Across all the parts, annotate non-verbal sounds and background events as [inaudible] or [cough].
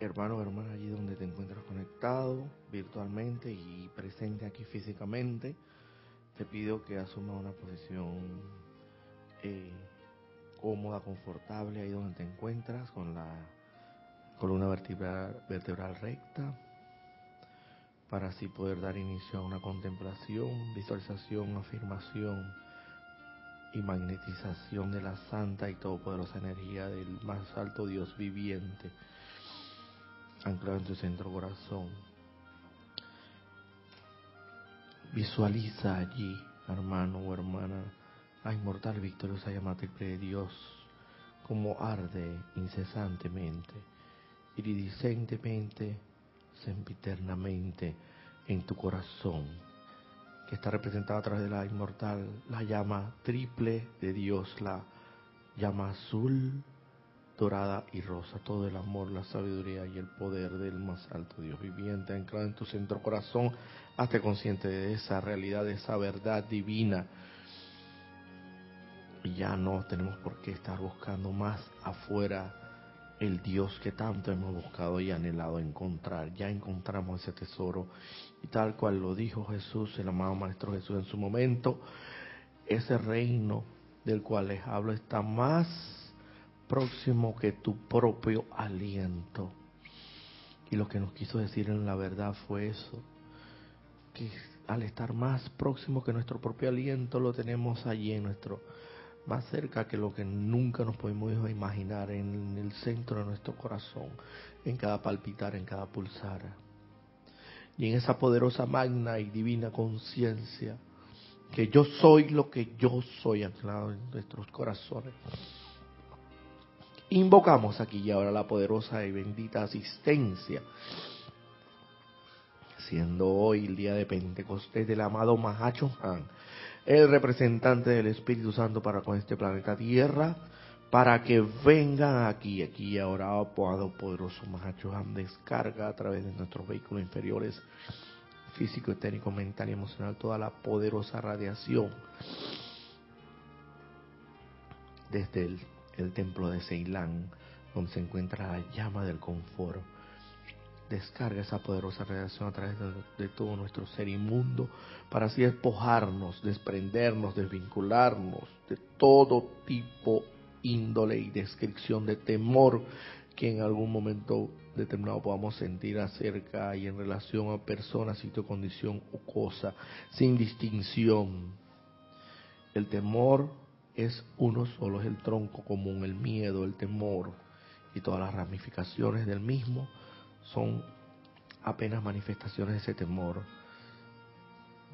hermano o hermana allí donde te encuentras conectado virtualmente y presente aquí físicamente, te pido que asuma una posición eh, cómoda, confortable ahí donde te encuentras con la columna vertebral, vertebral recta para así poder dar inicio a una contemplación, visualización, afirmación y magnetización de la santa y todopoderosa energía del más alto Dios viviente anclado en tu centro corazón. Visualiza allí, hermano o hermana, la inmortal victoriosa llama de Dios, como arde incesantemente, iridicentemente, sempiternamente en tu corazón, que está representada a través de la inmortal, la llama triple de Dios, la llama azul, dorada y rosa, todo el amor, la sabiduría y el poder del más alto Dios viviente, anclado en tu centro corazón, hazte consciente de esa realidad, de esa verdad divina. Y ya no tenemos por qué estar buscando más afuera el Dios que tanto hemos buscado y anhelado encontrar. Ya encontramos ese tesoro y tal cual lo dijo Jesús, el amado Maestro Jesús en su momento, ese reino del cual les hablo está más próximo que tu propio aliento. Y lo que nos quiso decir en la verdad fue eso, que al estar más próximo que nuestro propio aliento lo tenemos allí en nuestro, más cerca que lo que nunca nos podemos imaginar, en el centro de nuestro corazón, en cada palpitar, en cada pulsar. Y en esa poderosa magna y divina conciencia, que yo soy lo que yo soy anclado en nuestros corazones Invocamos aquí y ahora la poderosa y bendita asistencia, siendo hoy el día de Pentecostés del amado Mahacho Han, el representante del Espíritu Santo para con este planeta Tierra, para que vengan aquí, aquí y ahora, amado poderoso Mahacho Han, descarga a través de nuestros vehículos inferiores, físico, etérico, mental y emocional, toda la poderosa radiación desde el el templo de Ceilán, donde se encuentra la llama del confort. Descarga esa poderosa radiación a través de, todo nuestro ser inmundo para así despojarnos, desprendernos, desvincularnos de todo tipo, índole y descripción de temor que en algún momento determinado podamos sentir acerca y en relación a personas, sitio, condición o cosa, sin distinción. El temor es uno solo, es el tronco común, el miedo, el temor y todas las ramificaciones del mismo son apenas manifestaciones de ese temor.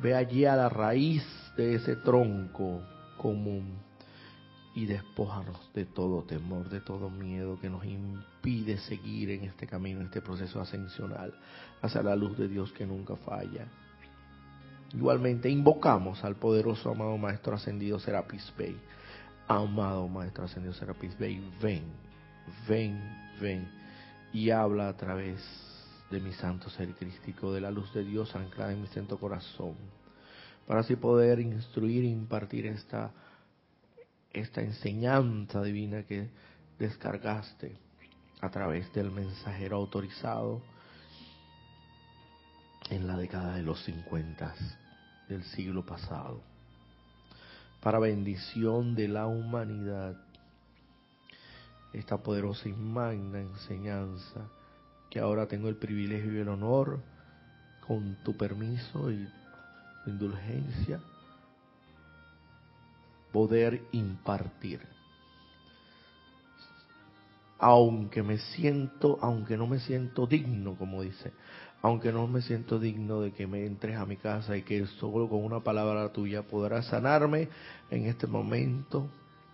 Ve allí a la raíz de ese tronco común y despójanos de todo temor, de todo miedo que nos impide seguir en este camino, en este proceso ascensional hacia la luz de Dios que nunca falla. Igualmente invocamos al poderoso amado Maestro Ascendido Serapis Bey. Amado Maestro Ascendido Serapis Bey, ven, ven, ven y habla a través de mi santo ser crístico, de la luz de Dios anclada en mi santo corazón, para así poder instruir e impartir esta, esta enseñanza divina que descargaste a través del mensajero autorizado en la década de los 50 del siglo pasado, para bendición de la humanidad, esta poderosa y magna enseñanza que ahora tengo el privilegio y el honor, con tu permiso y tu indulgencia, poder impartir. Aunque me siento, aunque no me siento digno, como dice, aunque no me siento digno de que me entres a mi casa y que solo con una palabra tuya podrás sanarme en este momento,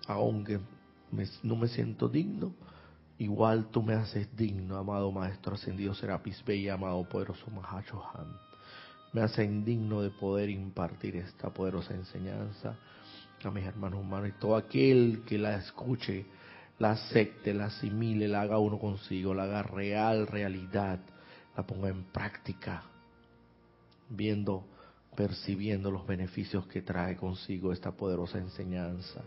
aunque no me siento digno, igual tú me haces digno, amado Maestro Ascendido Serapis Bey, amado poderoso Mahacho Han. Me hace indigno de poder impartir esta poderosa enseñanza a mis hermanos humanos y todo aquel que la escuche, la acepte, la asimile, la haga uno consigo, la haga real, realidad la ponga en práctica, viendo, percibiendo los beneficios que trae consigo esta poderosa enseñanza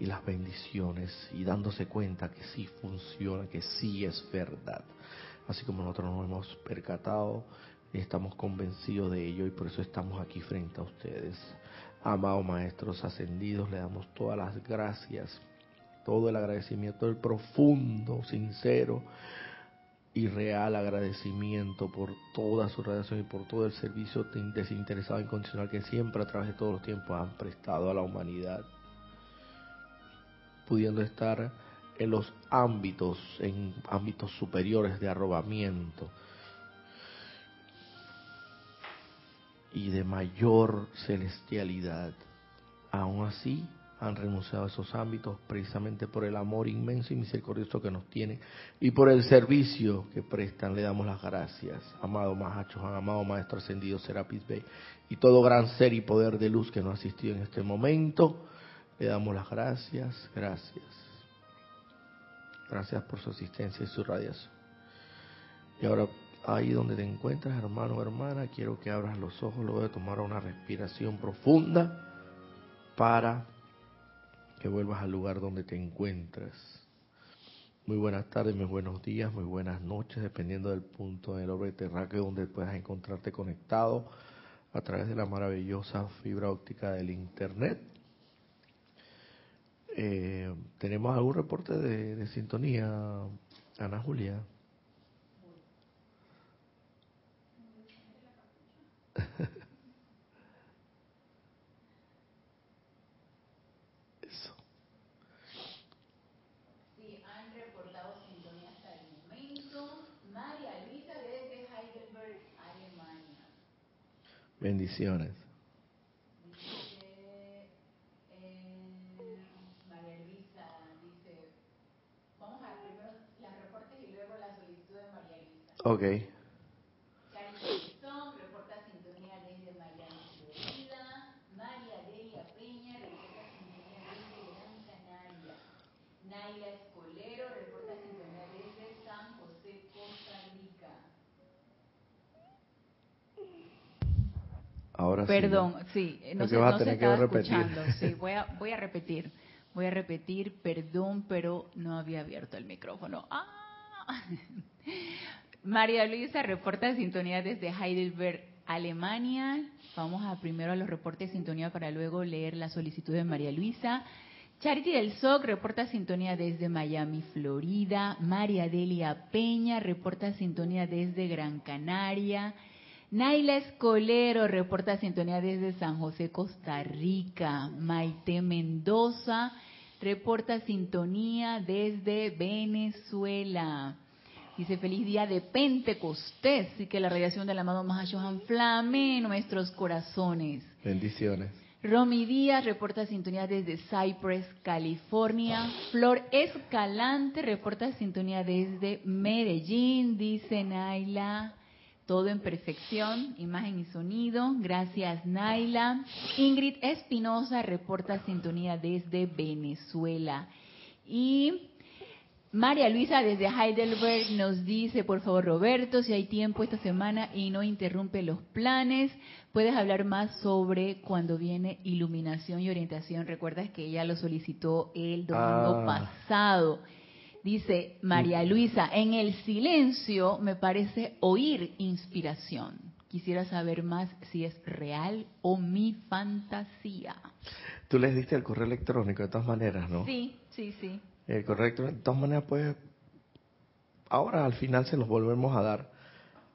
y las bendiciones y dándose cuenta que sí funciona, que sí es verdad. así como nosotros nos hemos percatado y estamos convencidos de ello y por eso estamos aquí frente a ustedes. Amados maestros ascendidos, le damos todas las gracias, todo el agradecimiento, el profundo, sincero y real agradecimiento por toda su radiación y por todo el servicio desinteresado e incondicional que siempre a través de todos los tiempos han prestado a la humanidad, pudiendo estar en los ámbitos, en ámbitos superiores de arrobamiento y de mayor celestialidad. Aún así, han renunciado a esos ámbitos precisamente por el amor inmenso y misericordioso que nos tienen y por el servicio que prestan. Le damos las gracias, amado Mahacho, amado Maestro Ascendido Serapis Bey y todo gran ser y poder de luz que nos ha asistido en este momento. Le damos las gracias, gracias. Gracias por su asistencia y su radiación. Y ahora, ahí donde te encuentras, hermano o hermana, quiero que abras los ojos luego de tomar una respiración profunda para que vuelvas al lugar donde te encuentras. Muy buenas tardes, muy buenos días, muy buenas noches, dependiendo del punto del orbe terráqueo donde puedas encontrarte conectado a través de la maravillosa fibra óptica del Internet. Eh, ¿Tenemos algún reporte de sintonía, Ana Julia? Bendiciones. Dice, eh, María Luisa dice, vamos a primero las reportes y luego la solicitud de María Luisa. Ok. Charity Song reporta sintonía desde Miami, Florida. María Delia Peña reporta sintonía desde Gran Canaria. Naila Escolero reporta sintonía desde San José, Costa Rica. Ahora Perdón, sí, no se, vas a no se que repetir. escuchando. [laughs] Sí, voy a, voy a repetir. Voy a repetir, perdón, pero no había abierto el micrófono. ¡Ah! [laughs] María Luisa reporta sintonía desde Heidelberg, Alemania. Vamos a primero a los reportes de sintonía para luego leer la solicitud de María Luisa. Charity del SOC reporta sintonía desde Miami, Florida. María Delia Peña reporta sintonía desde Gran Canaria. Naila Escolero reporta sintonía desde San José, Costa Rica. Maite Mendoza reporta sintonía desde Venezuela. Dice feliz día de Pentecostés y que la radiación del amado Mahashohan flame en nuestros corazones. Bendiciones. Romy Díaz reporta sintonía desde Cypress, California. Flor Escalante reporta sintonía desde Medellín, dice Naila. Todo en perfección, imagen y sonido. Gracias, Naila. Ingrid Espinosa reporta sintonía desde Venezuela. Y María Luisa desde Heidelberg nos dice, por favor Roberto, si hay tiempo esta semana y no interrumpe los planes, puedes hablar más sobre cuando viene iluminación y orientación. Recuerdas que ella lo solicitó el domingo Ah. pasado. Dice María Luisa, en el silencio me parece oír inspiración. Quisiera saber más si es real o mi fantasía. Tú les diste el correo electrónico de todas maneras, ¿no? Sí, sí, sí. El correo electrónico, de todas maneras, pues, ahora al final se los volvemos a dar.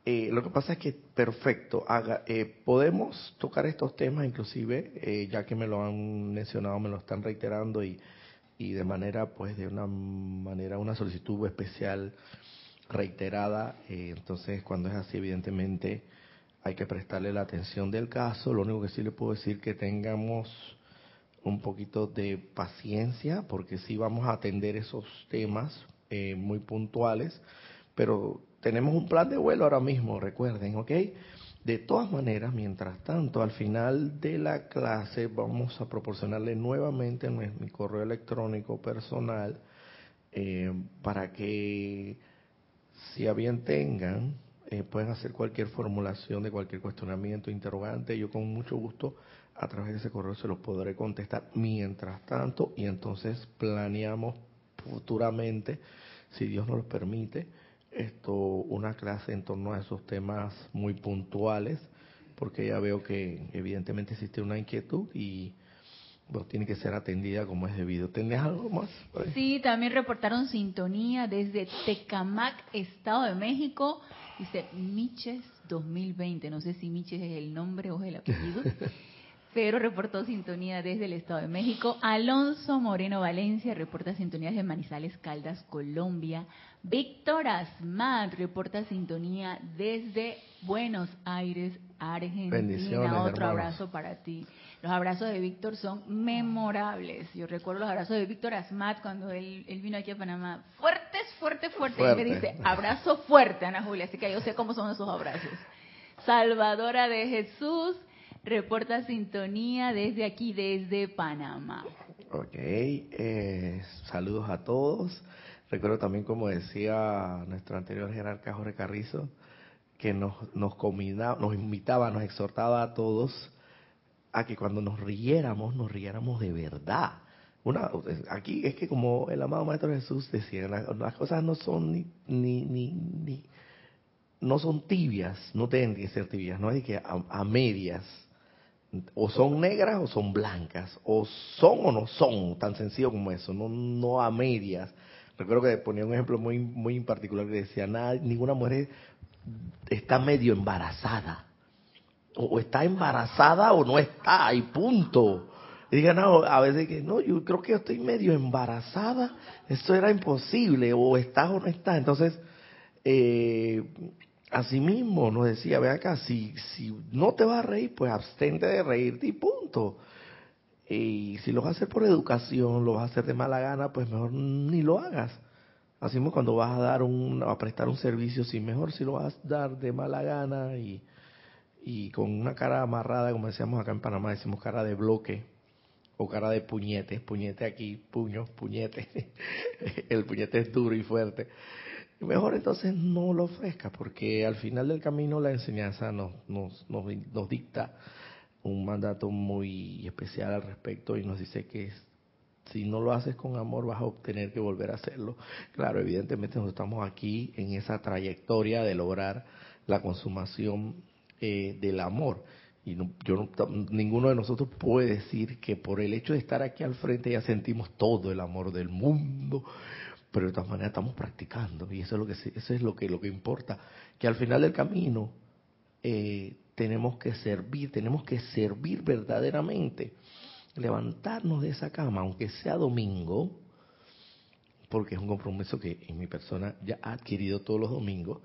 Eh, lo que pasa es que, perfecto, haga, eh, podemos tocar estos temas, inclusive, eh, ya que me lo han mencionado, me lo están reiterando y, y de manera, pues, de una manera, una solicitud especial reiterada. eh, entonces, cuando es así, evidentemente, hay que prestarle la atención del caso. Lo único que sí le puedo decir que tengamos un poquito de paciencia, porque sí vamos a atender esos temas eh, muy puntuales, pero tenemos un plan de vuelo ahora mismo, recuerden, ¿ok? De todas maneras, mientras tanto, al final de la clase vamos a proporcionarle nuevamente mi, correo electrónico personal eh, para que si a bien tengan, eh, pueden hacer cualquier formulación de cualquier cuestionamiento, interrogante. Yo con mucho gusto a través de ese correo se los podré contestar mientras tanto y entonces planeamos futuramente, si Dios nos lo permite, esto una clase en torno a esos temas muy puntuales, porque ya veo que evidentemente existe una inquietud y bueno, tiene que ser atendida como es debido. ¿Tenés algo más? Sí, también reportaron sintonía desde Tecamac, Estado de México. Dice Miches 2020. No sé si Miches es el nombre o es el apellido. [laughs] pero reportó sintonía desde el Estado de México. Alonso Moreno Valencia reporta sintonía desde Manizales Caldas, Colombia. Víctor Asmat reporta sintonía desde Buenos Aires, Argentina. Otro abrazo para ti. Los abrazos de Víctor son memorables. Yo recuerdo los abrazos de Víctor Asmat cuando él, vino aquí a Panamá. Fuertes, fuerte, fuerte. Fuerte. me dice, abrazo fuerte, Ana Julia. Así que yo sé cómo son esos abrazos. Salvadora de Jesús reporta sintonía desde aquí, desde Panamá. Ok, eh, saludos a todos. Recuerdo también, como decía nuestro anterior jerarca Jorge Carrizo, que nos, nos, nos invitaba, nos exhortaba a todos a que cuando nos riéramos, nos riéramos de verdad. Una, aquí es que como el amado Maestro Jesús decía, las, cosas no son ni, ni, ni, no son tibias, no tienen que ser tibias, no hay que a, medias. O son negras o son blancas, o son o no son, tan sencillo como eso, no, no a medias. Recuerdo que ponía un ejemplo muy, muy particular que decía, nada, ninguna mujer está medio embarazada o está embarazada o no está, y punto. Y digan, no, a veces que no, yo creo que estoy medio embarazada, esto era imposible, o estás o no estás. Entonces, eh, mismo nos decía, ve acá, si, si no te vas a reír, pues abstente de reírte y punto. Y si lo vas a hacer por educación, lo vas a hacer de mala gana, pues mejor ni lo hagas. Así mismo cuando vas a dar un, a prestar un servicio, sí, mejor si lo vas a dar de mala gana y y con una cara amarrada, como decíamos acá en Panamá, decimos cara de bloque o cara de puñete, puñete aquí, puño, puñete, [laughs] el puñete es duro y fuerte. Mejor entonces no lo ofrezca, porque al final del camino la enseñanza nos, nos, nos, nos dicta un mandato muy especial al respecto y nos dice que si no lo haces con amor vas a obtener que volver a hacerlo. Claro, evidentemente nosotros estamos aquí en esa trayectoria de lograr la consumación eh, del amor. Y yo ninguno de nosotros puede decir que por el hecho de estar aquí al frente ya sentimos todo el amor del mundo, pero de todas maneras estamos practicando y eso es lo que eso es lo que lo que importa, que al final del camino eh, tenemos que servir, tenemos que servir verdaderamente, levantarnos de esa cama, aunque sea domingo, porque es un compromiso que en mi persona ya ha adquirido todos los domingos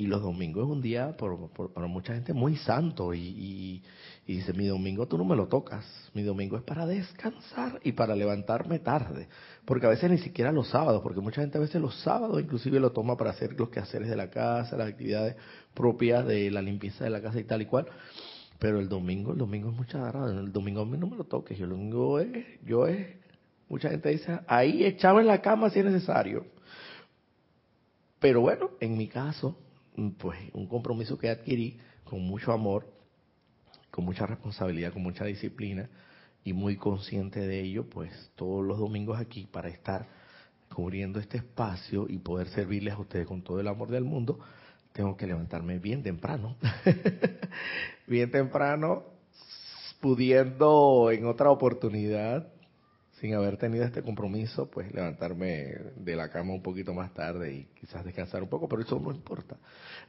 y los domingos es un día por, para mucha gente muy santo y, dice, mi domingo tú no me lo tocas, mi domingo es para descansar y para levantarme tarde, porque a veces ni siquiera los sábados, porque mucha gente a veces los sábados inclusive lo toma para hacer los quehaceres de la casa, las actividades propias de la limpieza de la casa y tal y cual, pero el domingo, el domingo es mucha agarrada, el domingo a mí no me lo toques, yo el domingo es, yo es, mucha gente dice, ahí echado en la cama si es necesario. Pero bueno, en mi caso, pues un compromiso que adquirí con mucho amor, con mucha responsabilidad, con mucha disciplina y muy consciente de ello, pues todos los domingos aquí para estar cubriendo este espacio y poder servirles a ustedes con todo el amor del mundo, tengo que levantarme bien temprano. [laughs] bien temprano, pudiendo en otra oportunidad sin haber tenido este compromiso, pues levantarme de la cama un poquito más tarde y quizás descansar un poco, pero eso no importa.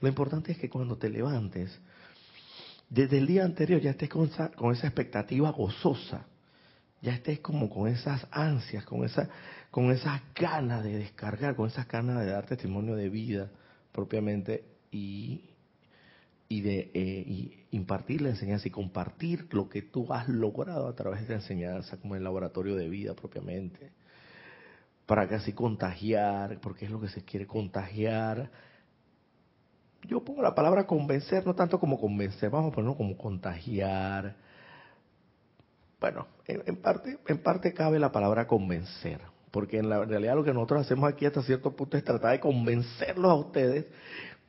Lo importante es que cuando te levantes, desde el día anterior ya estés con esa, con esa expectativa gozosa, ya estés como con esas ansias, con esa, con esas ganas de descargar, con esas ganas de dar testimonio de vida propiamente y y de eh, impartir la enseñanza y compartir lo que tú has logrado a través de la enseñanza, como el laboratorio de vida propiamente, para que así contagiar, porque es lo que se quiere contagiar. Yo pongo la palabra convencer, no tanto como convencer, vamos a ponerlo como contagiar. Bueno, en, parte, en parte cabe la palabra convencer, porque en la realidad lo que nosotros hacemos aquí hasta cierto punto es tratar de convencerlos a ustedes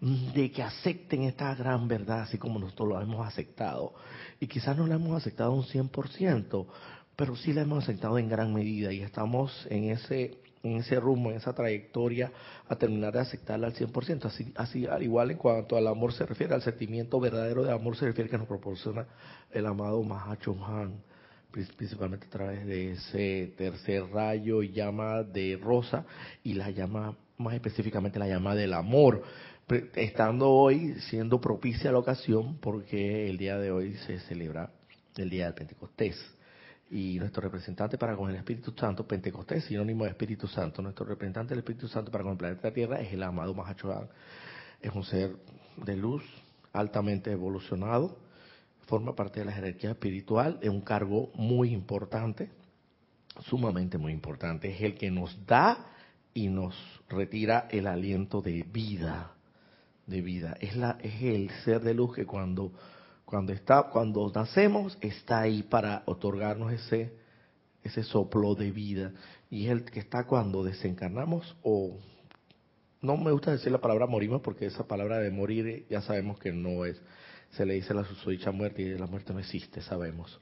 de que acepten esta gran verdad así como nosotros lo hemos aceptado. Y quizás no la hemos aceptado un 100%, pero sí la hemos aceptado en gran medida y estamos en ese en ese rumbo, en esa trayectoria, a terminar de aceptarla al 100%. Así, así al igual en cuanto al amor se refiere, al sentimiento verdadero de amor se refiere que nos proporciona el amado Mahacho Han, principalmente a través de ese tercer rayo llama de rosa y la llama, más específicamente la llama del amor, estando hoy siendo propicia la ocasión porque el día de hoy se celebra el día del Pentecostés. Y nuestro representante para con el Espíritu Santo, Pentecostés, sinónimo de Espíritu Santo, nuestro representante del Espíritu Santo para con el planeta Tierra es el amado Mahachohan. Es un ser de luz altamente evolucionado, forma parte de la jerarquía espiritual, es un cargo muy importante, sumamente muy importante, es el que nos da y nos retira el aliento de vida, de vida. Es, la, es el ser de luz que cuando cuando está, cuando nacemos, está ahí para otorgarnos ese, ese soplo de vida. Y es el que está cuando desencarnamos o no me gusta decir la palabra morimos porque esa palabra de morir ya sabemos que no es, se le dice la susodicha muerte y la muerte no existe, sabemos.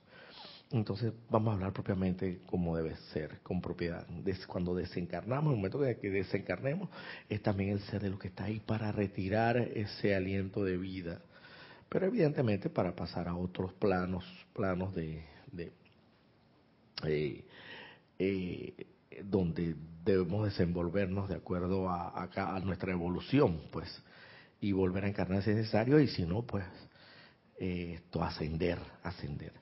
Entonces vamos a hablar propiamente como debe ser, con propiedad. Cuando desencarnamos, en el momento que desencarnemos, es también el ser de lo que está ahí para retirar ese aliento de vida pero evidentemente para pasar a otros planos, planos de, eh, eh, donde debemos desenvolvernos de acuerdo a, a, nuestra evolución, pues, y volver a encarnar si es necesario, y si no, pues, eh, esto, ascender, ascender.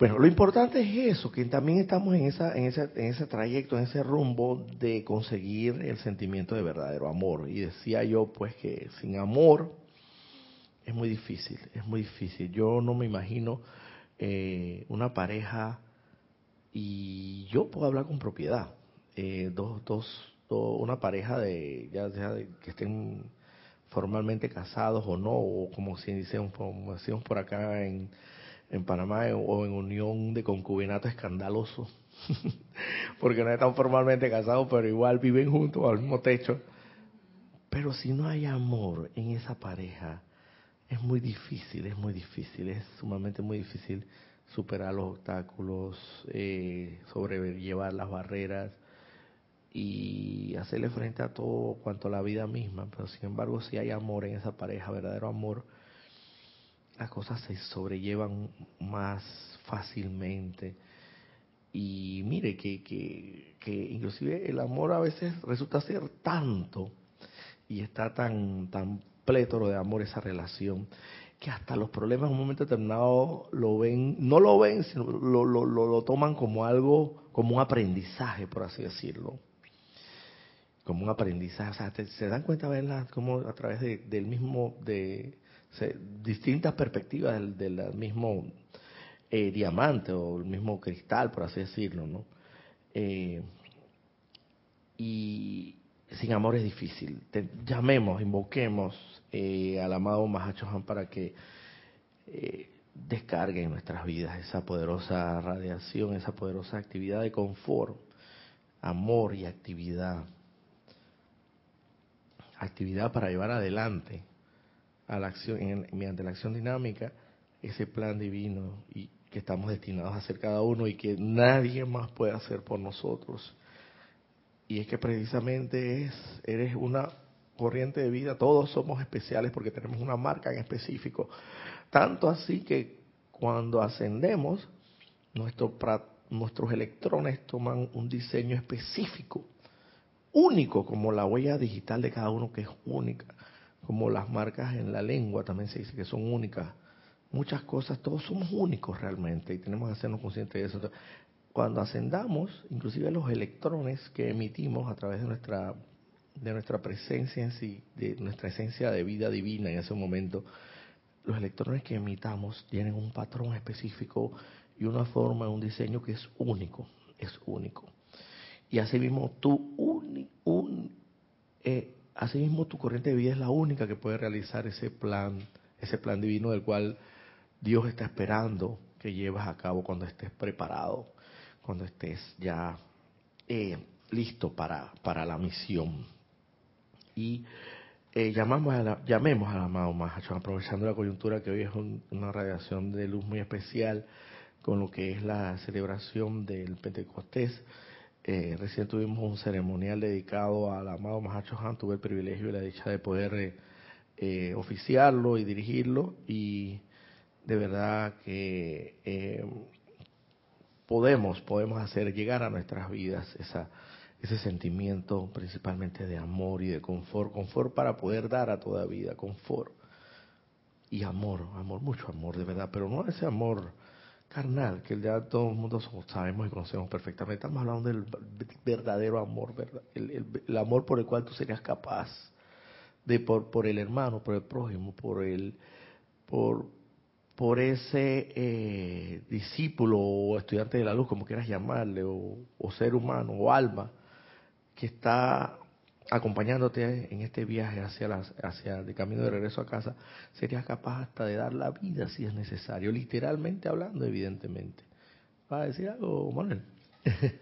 Bueno, lo importante es eso, que también estamos en, esa, en, ese, en ese trayecto, en ese rumbo de conseguir el sentimiento de verdadero amor. Y decía yo, pues, que sin amor es muy difícil, es muy difícil. Yo no me imagino eh, una pareja y yo puedo hablar con propiedad. Eh, dos, dos, una pareja de ya sea que estén formalmente casados o no, o como si decimos, como por acá en, en Panamá, o en unión de concubinato escandaloso, [laughs] porque no están formalmente casados, pero igual viven juntos al mismo techo. Pero si no hay amor en esa pareja, es muy difícil, es muy difícil, es sumamente muy difícil superar los obstáculos, eh, sobrellevar las barreras y hacerle frente a todo cuanto a la vida misma. Pero sin embargo, si hay amor en esa pareja, verdadero amor, las cosas se sobrellevan más fácilmente. Y mire que, que, que inclusive el amor a veces resulta ser tanto y está tan, tan plétoro de amor esa relación, que hasta los problemas en un momento determinado lo ven, no lo ven, sino lo, lo, lo, toman como algo, como un aprendizaje, por así decirlo. Como un aprendizaje, o sea, se dan cuenta, verla como a través de, del mismo, de distintas perspectivas del, mismo eh, diamante o el mismo cristal, por así decirlo, ¿no? Eh, y, sin amor es difícil. llamemos, invoquemos eh, al amado Mahachohan para que descargue en nuestras vidas esa poderosa radiación, esa poderosa actividad de confort, amor y actividad. Actividad para llevar adelante a la acción, mediante la acción dinámica ese plan divino y que estamos destinados a hacer cada uno y que nadie más puede hacer por nosotros. Y es que precisamente es, eres una corriente de vida, todos somos especiales porque tenemos una marca en específico. Tanto así que cuando ascendemos, nuestro, nuestros electrones toman un diseño específico, único, como la huella digital de cada uno que es única, como las marcas en la lengua también se dice que son únicas. Muchas cosas, todos somos únicos realmente y tenemos que hacernos conscientes de eso cuando ascendamos, inclusive los electrones que emitimos a través de nuestra de nuestra presencia en sí, de nuestra esencia de vida divina en ese momento, los electrones que emitamos tienen un patrón específico y una forma, un diseño que es único, es único. Y asimismo tú un, eh, asimismo tu corriente de vida es la única que puede realizar ese plan, ese plan divino del cual Dios está esperando que lleves a cabo cuando estés preparado cuando estés ya eh, listo para, para la misión. Y eh, llamamos a la, llamemos al amado Mahacho, aprovechando la coyuntura que hoy es una radiación de luz muy especial con lo que es la celebración del Pentecostés. Eh, recién tuvimos un ceremonial dedicado al amado Mahacho Han, tuve el privilegio y la dicha de poder eh, eh, oficiarlo y dirigirlo. Y de verdad que podemos, podemos hacer llegar a nuestras vidas esa, ese sentimiento principalmente de amor y de confort, confort para poder dar a toda vida, confort y amor, amor, mucho amor de verdad, pero no ese amor carnal, que ya todo el mundo sabemos y conocemos perfectamente. Estamos hablando del verdadero amor, ¿verdad? El, amor por el cual tú serías capaz de por, por el hermano, por el prójimo, por el por por ese eh, discípulo o estudiante de la luz, como quieras llamarle, o ser humano o alma que está acompañándote en este viaje hacia, las, hacia el camino de regreso a casa, serías capaz hasta de dar la vida si es necesario, literalmente hablando, evidentemente. ¿Va a decir algo, Manuel? [laughs]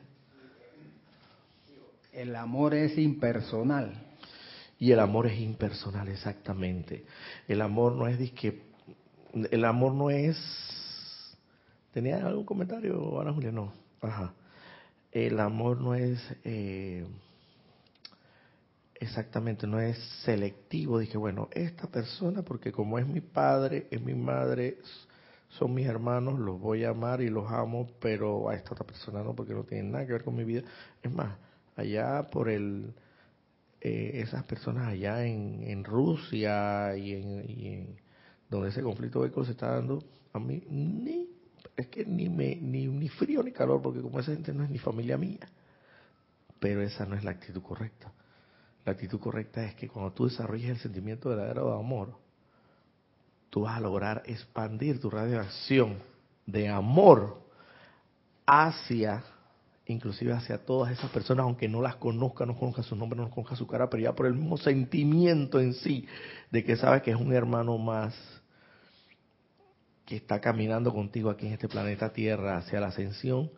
el amor es impersonal. Y el amor es impersonal, exactamente. El amor no es que el amor no es. ¿Tenía algún comentario, Ana Julia? No. Ajá. El amor no es. Eh, exactamente, no es selectivo. Dije, bueno, esta persona, porque como es mi padre, es mi madre, son mis hermanos, los voy a amar y los amo, pero a esta otra persona no, porque no tiene nada que ver con mi vida. Es más, allá por el, eh, esas personas allá en, en Rusia y en, donde ese conflicto bélico se está dando, a mí ni, es que ni, me, ni, ni frío ni calor, porque como esa gente no es ni familia mía. Pero esa no es la actitud correcta la actitud correcta es que cuando tú desarrolles el sentimiento verdadero de amor, tú vas a lograr expandir tu radiación de amor hacia, inclusive hacia todas esas personas, aunque no las conozca, no conozca su nombre, no conozca su cara, pero ya por el mismo sentimiento en sí, de que sabes que es un hermano más que está caminando contigo aquí en este planeta Tierra hacia la ascensión,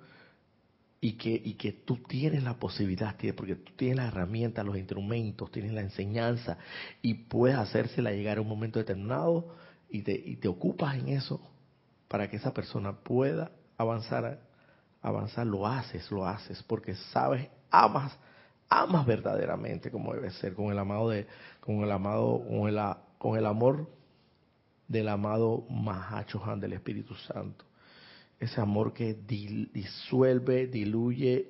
y que, y que tú tienes la posibilidad, porque tú tienes la herramienta, los instrumentos, tienes la enseñanza y puedes hacérsela llegar a un momento determinado y te, y te ocupas en eso para que esa persona pueda avanzar, avanzar, lo haces, lo haces, porque sabes, amas, amas verdaderamente como debe ser, con el amado de, con el amado, con el, con el amor del amado Mahachohan del Espíritu Santo ese amor que disuelve, diluye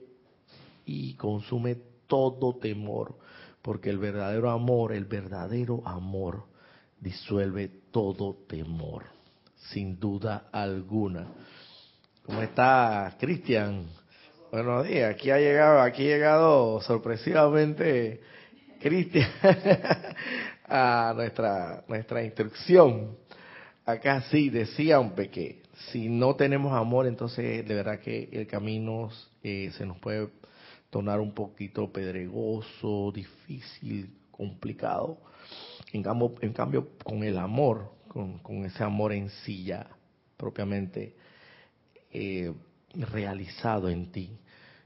y consume todo temor, porque el verdadero amor, el verdadero amor disuelve todo temor, sin duda alguna. ¿Cómo está Cristian? Buenos días, aquí ha llegado, aquí ha llegado sorpresivamente Cristian [laughs] a nuestra, nuestra instrucción. Acá sí decía un pequeño si no tenemos amor, entonces de verdad que el camino eh, se nos puede tornar un poquito pedregoso, difícil, complicado. En cambio, en cambio con el amor, con, ese amor en sí ya propiamente eh, realizado en ti.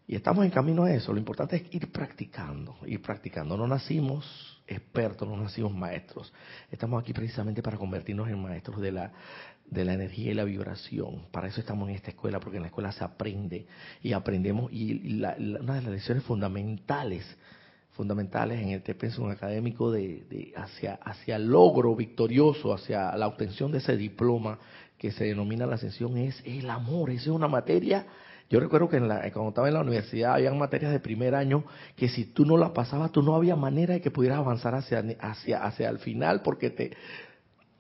Y estamos en camino a eso. Lo importante es ir practicando, ir practicando. No nacimos expertos, no nacimos maestros. Estamos aquí precisamente para convertirnos en maestros de la de la energía y la vibración. Para eso estamos en esta escuela, porque en la escuela se aprende y aprendemos. Y una de las lecciones fundamentales, fundamentales en el pensum académico de, hacia, hacia el logro victorioso, hacia la obtención de ese diploma que se denomina la ascensión, es el amor. Esa es una materia. Yo recuerdo que en la, cuando estaba en la universidad había materias de primer año que si tú no las pasabas, tú no había manera de que pudieras avanzar hacia, hacia, hacia el final porque te,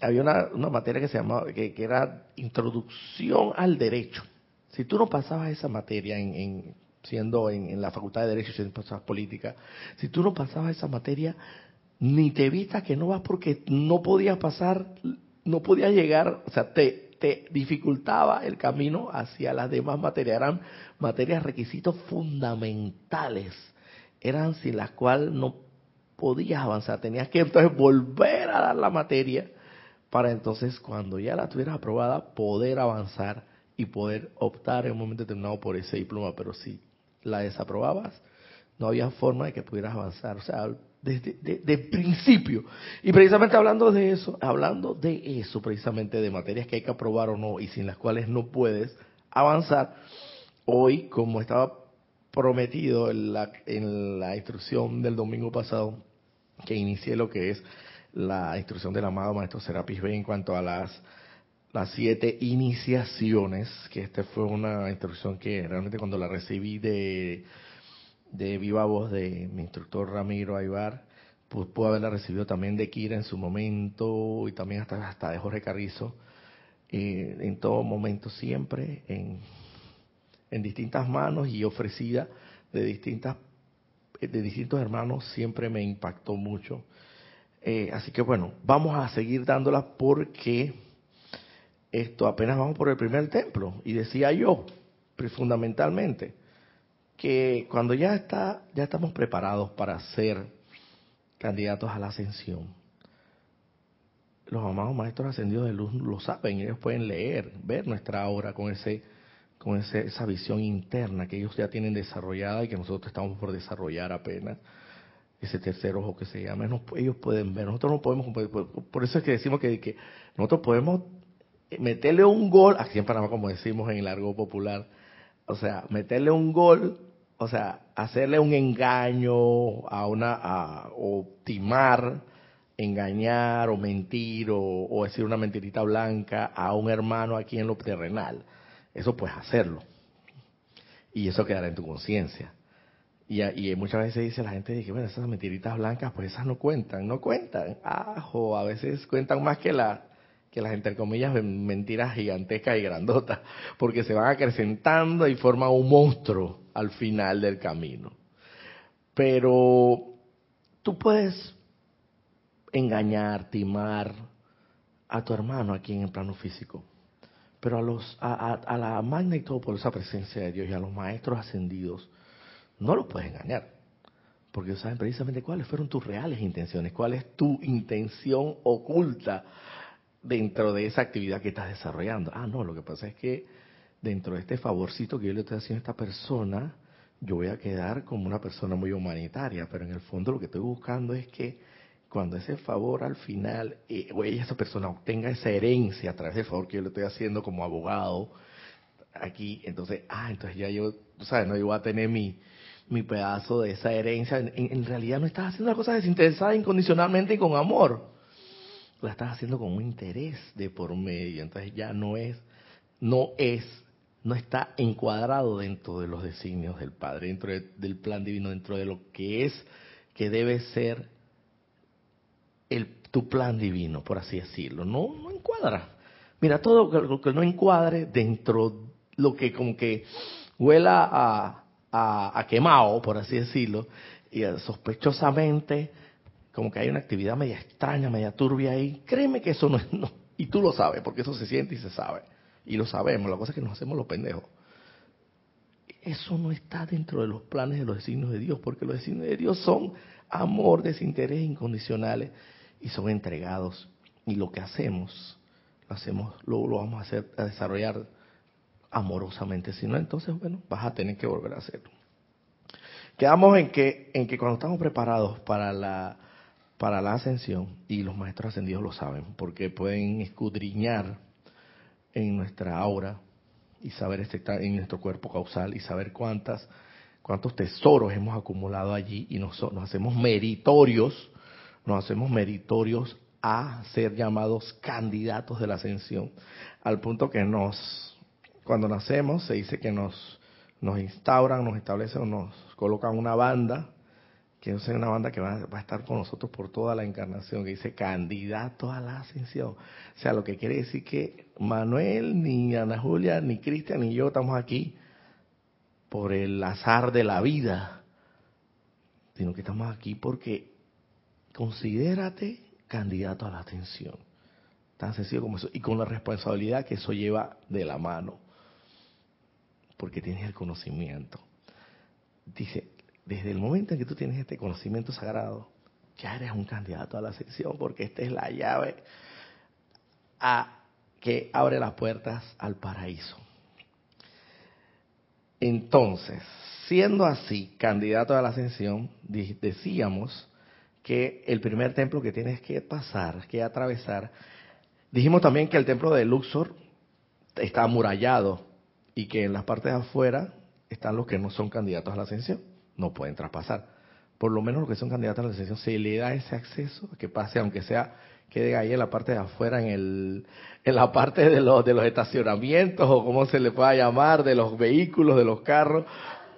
había una, una materia que se llamaba, que, era introducción al derecho. Si tú no pasabas esa materia en, siendo en, la Facultad de Derecho, y pasabas política, si tú no pasabas esa materia, ni te vistas que no vas porque no podías pasar, no podías llegar, o sea, te, te dificultaba el camino hacia las demás materias. Eran materias requisitos fundamentales, eran sin las cuales no podías avanzar. Tenías que entonces volver a dar la materia para entonces cuando ya la tuvieras aprobada poder avanzar y poder optar en un momento determinado por ese diploma, pero si la desaprobabas, no había forma de que pudieras avanzar, o sea, desde de, principio. Y precisamente hablando de eso, hablando de eso, precisamente de materias que hay que aprobar o no y sin las cuales no puedes avanzar, hoy, como estaba prometido en la, en la instrucción del domingo pasado que inicié lo que es la instrucción del amado Maestro Serapis B en cuanto a las las siete iniciaciones, que esta fue una instrucción que realmente cuando la recibí de, de viva voz de mi instructor Ramiro Aybar, pues pude haberla recibido también de Kira en su momento y también hasta, hasta de Jorge Carrizo, eh, en todo momento siempre en, en distintas manos y ofrecida de distintas de distintos hermanos siempre me impactó mucho. Eh, así que bueno, vamos a seguir dándola porque esto apenas vamos por el primer templo. Y decía yo fundamentalmente que cuando ya está ya estamos preparados para ser candidatos a la ascensión los amados maestros ascendidos de luz lo saben ellos pueden leer ver nuestra obra con ese con ese, esa visión interna que ellos ya tienen desarrollada y que nosotros estamos por desarrollar apenas ese tercer ojo que se llama ellos pueden ver nosotros no podemos por eso es que decimos que, nosotros podemos meterle un gol, aquí en Panamá como decimos en el largo popular, o sea, meterle un gol, o sea, hacerle un engaño a una, a, o timar, engañar o mentir o, decir una mentirita blanca a un hermano aquí en lo terrenal. Eso puedes hacerlo. Y eso quedará en tu conciencia. Y, y, muchas veces dice la gente, dice, bueno, esas mentiritas blancas, pues esas no cuentan, no cuentan. Ajo, a veces cuentan más que la, que las entre comillas mentiras gigantescas y grandotas, porque se van acrecentando y forman un monstruo al final del camino. Pero tú puedes engañar, timar a tu hermano aquí en el plano físico, pero a los a, a la magna y esa presencia de Dios y a los maestros ascendidos no los puedes engañar, porque saben precisamente cuáles fueron tus reales intenciones, cuál es tu intención oculta dentro de esa actividad que estás desarrollando. Ah, no, lo que pasa es que dentro de este favorcito que yo le estoy haciendo a esta persona, yo voy a quedar como una persona muy humanitaria, pero en el fondo lo que estoy buscando es que cuando ese favor al final, eh, esa persona obtenga esa herencia a través del favor que yo le estoy haciendo como abogado, aquí, entonces, ah, entonces ya yo, tú sabes, no, yo voy a tener mi, mi pedazo de esa herencia. En, realidad no estás haciendo la cosa desinteresada incondicionalmente y con amor la estás haciendo con un interés de por medio, entonces ya no es, no es, no está encuadrado dentro de los designios del Padre, dentro del plan divino, dentro de lo que es, que debe ser el, tu plan divino, por así decirlo. No, no encuadra. Mira, todo lo que no encuadre dentro lo que como que huela a, a, quemado, por así decirlo, y sospechosamente como que hay una actividad media extraña, media turbia ahí. Créeme que eso no es, no, y tú lo sabes, porque eso se siente y se sabe. Y lo sabemos, la cosa es que nos hacemos los pendejos. Eso no está dentro de los planes de los designios de Dios, porque los designios de Dios son amor, desinterés incondicionales y son entregados. Y lo que hacemos, lo hacemos, lo vamos a hacer, a desarrollar amorosamente. Si no, entonces, bueno, vas a tener que volver a hacerlo. Quedamos en que, en que cuando estamos preparados para la para la ascensión, y los maestros ascendidos lo saben, porque pueden escudriñar en nuestra aura y saber este, en nuestro cuerpo causal y saber cuántas cuántos tesoros hemos acumulado allí y nos, nos hacemos meritorios, nos hacemos meritorios a ser llamados candidatos de la ascensión, al punto que nos, cuando nacemos, se dice que nos, nos instauran, nos establecen, nos colocan una banda que es una banda que va, a estar con nosotros por toda la encarnación, que dice candidato a la ascensión. O sea, lo que quiere decir que Manuel, ni Ana Julia, ni Cristian, ni yo estamos aquí por el azar de la vida, sino que estamos aquí porque considérate candidato a la ascensión. Tan sencillo como eso. Y con la responsabilidad que eso lleva de la mano. Porque tienes el conocimiento. Dice, desde el momento en que tú tienes este conocimiento sagrado, ya eres un candidato a la ascensión, porque esta es la llave a que abre las puertas al paraíso. Entonces, siendo así, candidato a la ascensión, decíamos que el primer templo que tienes que pasar, que atravesar, dijimos también que el templo de Luxor está amurallado y que en las partes de afuera están los que no son candidatos a la ascensión, no pueden traspasar. Por lo menos los que son candidatos a la ascensión se le da ese acceso a que pase, aunque sea quede ahí en la parte de afuera, en, el, en la parte de los, de los estacionamientos o como se le pueda llamar, de los vehículos, de los carros,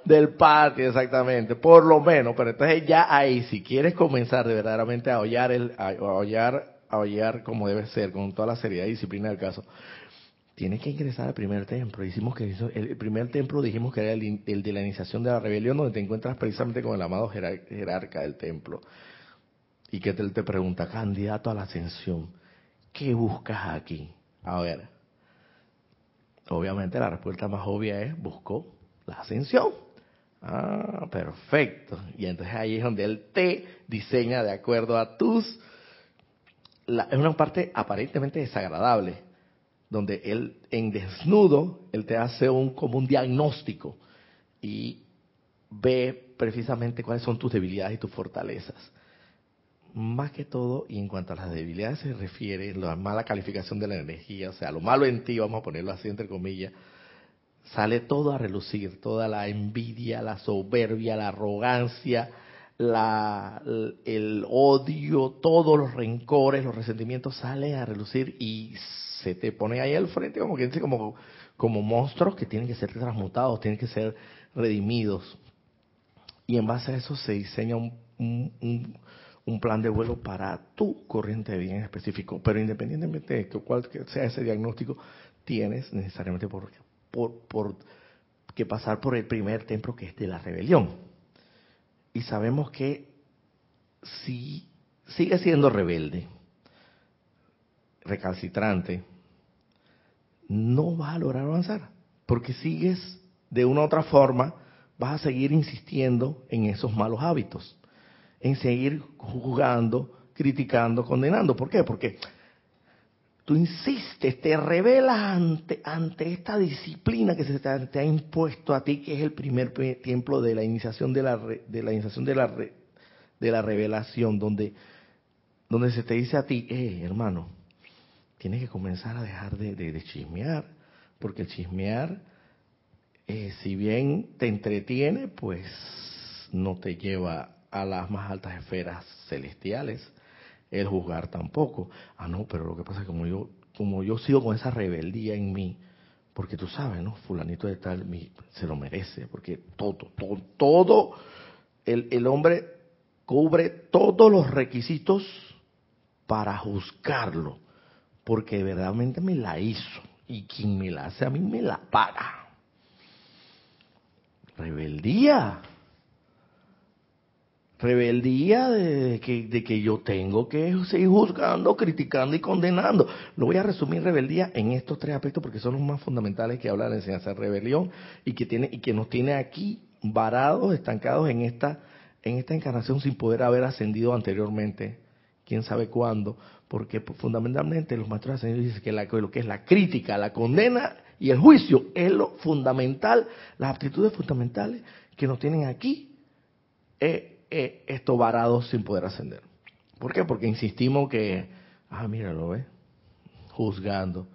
del patio, exactamente, por lo menos, pero entonces ya ahí, si quieres comenzar de verdaderamente a hollar, el, a, a como debe ser, con toda la seriedad y disciplina del caso, tienes que ingresar al primer templo. Hicimos que el primer templo dijimos que era el, de la iniciación de la rebelión, donde te encuentras precisamente con el amado jerarca del templo. Y que te, te pregunta, candidato a la ascensión, ¿qué buscas aquí? A ver, obviamente la respuesta más obvia es, buscó la ascensión. Ah, perfecto. Y entonces ahí es donde él te diseña de acuerdo a tus... es una parte aparentemente desagradable, donde él en desnudo, él te hace un como un diagnóstico y ve precisamente cuáles son tus debilidades y tus fortalezas. Más que todo, y en cuanto a las debilidades se refiere, la mala calificación de la energía, o sea, lo malo en ti, vamos a ponerlo así entre comillas, sale todo a relucir, toda la envidia, la soberbia, la arrogancia, la, el odio, todos los rencores, los resentimientos salen a relucir y se te pone ahí al frente como que como, como monstruos que tienen que ser transmutados, tienen que ser redimidos. Y en base a eso se diseña un, un, plan de vuelo para tu corriente de específico. Pero independientemente de cuál sea ese diagnóstico, tienes necesariamente por, por, por que pasar por el primer templo que es de la rebelión. Y sabemos que si sigue siendo rebelde, recalcitrante, no vas a lograr avanzar, porque sigues de una u otra forma, vas a seguir insistiendo en esos malos hábitos, en seguir juzgando, criticando, condenando. ¿Por qué? Porque tú insistes, te revelas ante, ante esta disciplina que se te ha, impuesto a ti, que es el primer templo de la iniciación de la, de la iniciación de la, de la revelación, donde, donde se te dice a ti, eh, hermano, tienes que comenzar a dejar de, chismear, porque el chismear, eh, si bien te entretiene, pues no te lleva a las más altas esferas celestiales. El juzgar tampoco. Ah, no, pero lo que pasa es que como yo, como yo sigo con esa rebeldía en mí, porque tú sabes, ¿no? Fulanito de tal se lo merece, porque todo, todo, todo, el, el hombre cubre todos los requisitos para juzgarlo porque verdaderamente me la hizo y quien me la hace a mí me la paga. Rebeldía. Rebeldía de que, de que yo tengo que seguir juzgando, criticando y condenando. Lo voy a resumir rebeldía en estos tres aspectos porque son los más fundamentales que habla la enseñanza de rebelión y que tiene y que nos tiene aquí varados, estancados en esta en esta encarnación sin poder haber ascendido anteriormente, quién sabe cuándo, porque fundamentalmente los maestros ascendidos dicen que lo que es la crítica, la condena y el juicio es lo fundamental, las aptitudes fundamentales que nos tienen aquí, eh, eh, esto varados sin poder ascender. ¿Por qué? Porque insistimos que, ah, mira, lo ve, juzgando,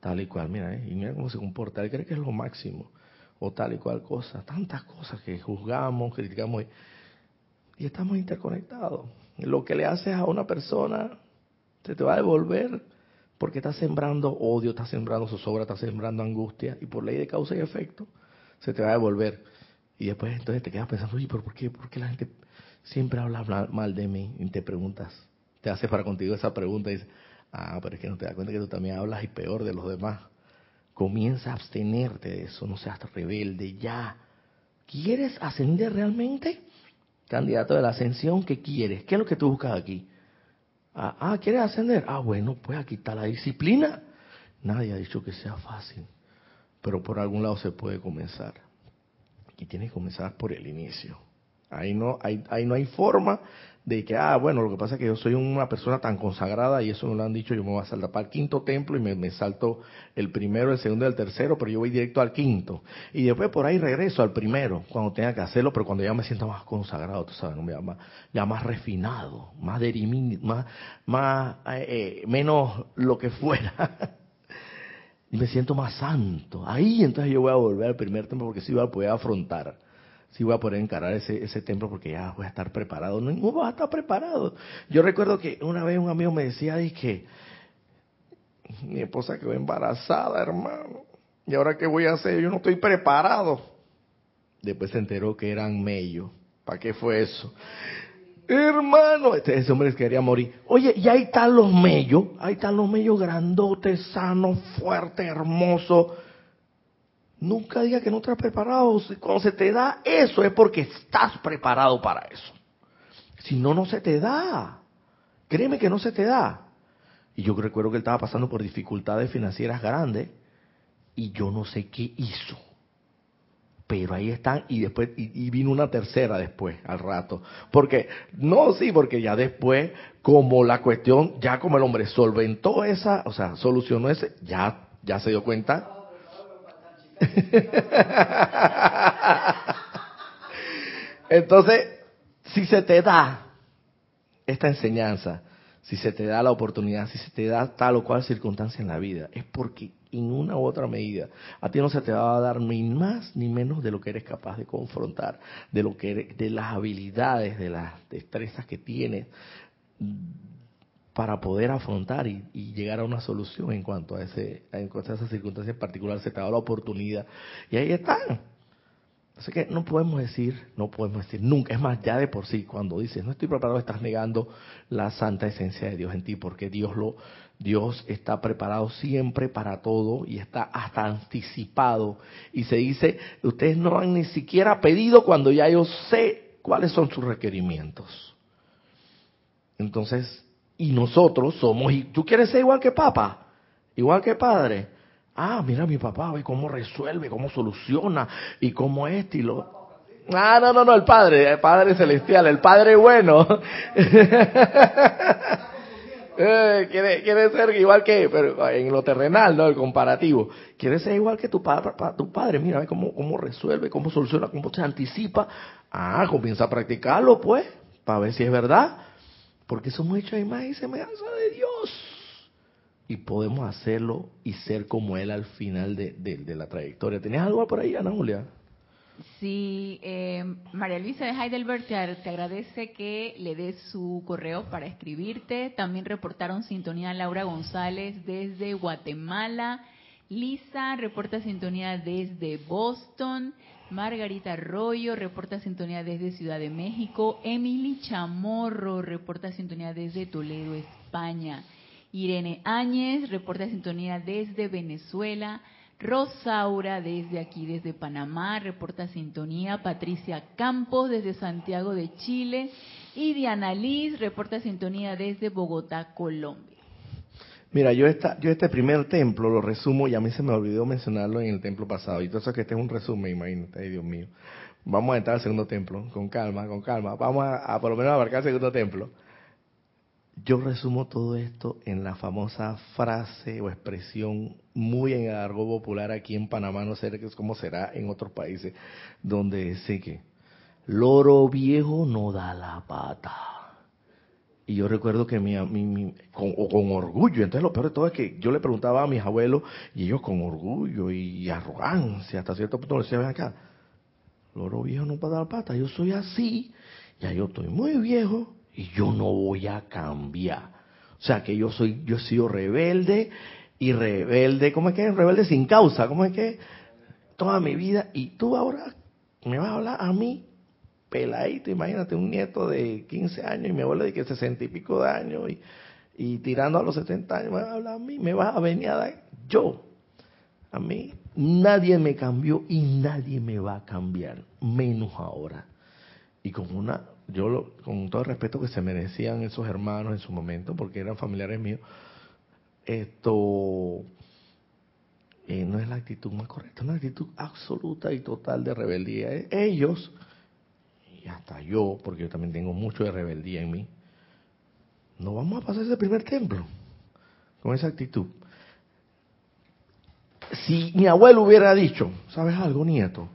tal y cual, mira, eh, y mira cómo se comporta, él cree que es lo máximo, o tal y cual cosa, tantas cosas que juzgamos, criticamos, y, y estamos interconectados. Lo que le haces a una persona se te va a devolver porque está sembrando odio, está sembrando zozobra, está sembrando angustia y por ley de causa y efecto se te va a devolver. Y después entonces te quedas pensando, oye, pero ¿por qué? ¿Por qué la gente siempre habla mal de mí? Y te preguntas, te hace para contigo esa pregunta y dices, ah, pero es que no te das cuenta que tú también hablas y peor de los demás. Comienza a abstenerte de eso, no seas rebelde, ya. ¿Quieres ascender realmente? Candidato de la ascensión, ¿qué quieres? ¿Qué es lo que tú buscas aquí? Ah, ah, ¿quieres ascender? Ah, bueno, pues aquí está la disciplina. Nadie ha dicho que sea fácil, pero por algún lado se puede comenzar. Y tiene que comenzar por el inicio. Ahí no, hay, ahí no hay forma de que, ah, bueno, lo que pasa es que yo soy una persona tan consagrada y eso me lo han dicho, yo me voy a saltar para el quinto templo y me, salto el primero, el segundo y el tercero, pero yo voy directo al quinto. Y después por ahí regreso al primero, cuando tenga que hacerlo, pero cuando ya me siento más consagrado, tú sabes, más, ya más refinado, más más, más eh, eh, menos lo que fuera. [laughs] y me siento más santo. Ahí entonces yo voy a volver al primer templo porque sí voy a poder afrontar, sí voy a poder encarar ese, ese templo porque ya voy a estar preparado. No, no a estar preparado. Yo recuerdo que una vez un amigo me decía, que mi esposa quedó embarazada, hermano. ¿Y ahora qué voy a hacer? Yo no estoy preparado. Después se enteró que eran mellos. ¿Para qué fue eso? Hermano, este, ese hombre quería morir. Oye, y ahí están los mellos, ahí están los mellos grandotes, sanos, fuertes, hermosos. Nunca diga que no estás preparado. Cuando se te da eso es porque estás preparado para eso. Si no, no se te da. Créeme que no se te da. Y yo recuerdo que él estaba pasando por dificultades financieras grandes y yo no sé qué hizo pero ahí están y después y, vino una tercera después al rato porque no sí porque ya después como la cuestión ya como el hombre solventó esa o sea solucionó ese ya ya se dio cuenta entonces si se te da esta enseñanza si se te da la oportunidad si se te da tal o cual circunstancia en la vida es porque en una u otra medida. A ti no se te va a dar ni más ni menos de lo que eres capaz de confrontar, de lo que de las habilidades, de las destrezas que tienes para poder afrontar y, llegar a una solución en cuanto a ese en cuanto a esa circunstancia se te da la oportunidad y ahí están Así que no podemos decir, no podemos decir nunca, es más, ya de por sí, cuando dices no estoy preparado, estás negando la santa esencia de Dios en ti, porque Dios lo, Dios está preparado siempre para todo y está hasta anticipado. Y se dice, ustedes no han ni siquiera pedido cuando ya yo sé cuáles son sus requerimientos. Entonces, y nosotros somos, y tú quieres ser igual que papá, igual que padre. Ah, mira mi papá, ve cómo resuelve, cómo soluciona y cómo es y lo... Ah, no, no, no, el Padre, el Padre Celestial, el Padre bueno. [laughs] Eh, quiere, quiere ser igual que, pero en lo terrenal, ¿no? El comparativo. Quiere ser igual que tu, padre, tu padre. Mira, ve cómo, cómo resuelve, cómo soluciona, cómo se anticipa. Ah, comienza a practicarlo, pues, para ver si es verdad. Porque somos hechos a imagen y semejanza de Dios. Y podemos hacerlo y ser como Él al final de, de la trayectoria. ¿Tenías algo por ahí, Ana Julia? Sí, eh, María Luisa de Heidelberg te, agradece que le des su correo para escribirte. También reportaron sintonía Laura González desde Guatemala. Lisa reporta sintonía desde Boston. Margarita Arroyo reporta sintonía desde Ciudad de México. Emily Chamorro reporta sintonía desde Toledo, España. Irene Áñez reporta sintonía desde Venezuela. Rosaura desde aquí, desde Panamá, reporta sintonía. Patricia Campos desde Santiago de Chile. Y Diana Liz reporta sintonía desde Bogotá, Colombia. Mira, yo, esta, yo este primer templo lo resumo y a mí se me olvidó mencionarlo en el templo pasado. Y entonces que este es un resumen, imagínate, ay Dios mío. Vamos a entrar al segundo templo, con calma, con calma. Vamos a, a por lo menos abarcar el segundo templo. Yo resumo todo esto en la famosa frase o expresión muy en el argot popular aquí en Panamá, no sé cómo será en otros países, donde dice que loro viejo no da la pata. Y yo recuerdo que mi, mi, con, con, orgullo, entonces lo peor de todo es que yo le preguntaba a mis abuelos y ellos con orgullo y arrogancia, hasta cierto punto decían, acá, loro viejo no da la pata, yo soy así, ya yo estoy muy viejo y yo no voy a cambiar. O sea que yo soy, yo he sido rebelde y rebelde, ¿cómo es que? Rebelde sin causa, ¿cómo es que? Toda mi vida, y tú ahora me vas a hablar a mí, peladito, imagínate, un nieto de 15 años y mi abuelo de que 60 y pico de años y, y tirando a los 70 años, me vas a hablar a mí, me vas a venir a dar yo. A mí nadie me cambió y nadie me va a cambiar, menos ahora. Y con una yo con todo el respeto que se merecían esos hermanos en su momento, porque eran familiares míos, esto eh, no es la actitud más correcta, es una actitud absoluta y total de rebeldía. Ellos, y hasta yo, porque yo también tengo mucho de rebeldía en mí, no vamos a pasar ese primer templo con esa actitud. Si mi abuelo hubiera dicho, ¿sabes algo, nieto?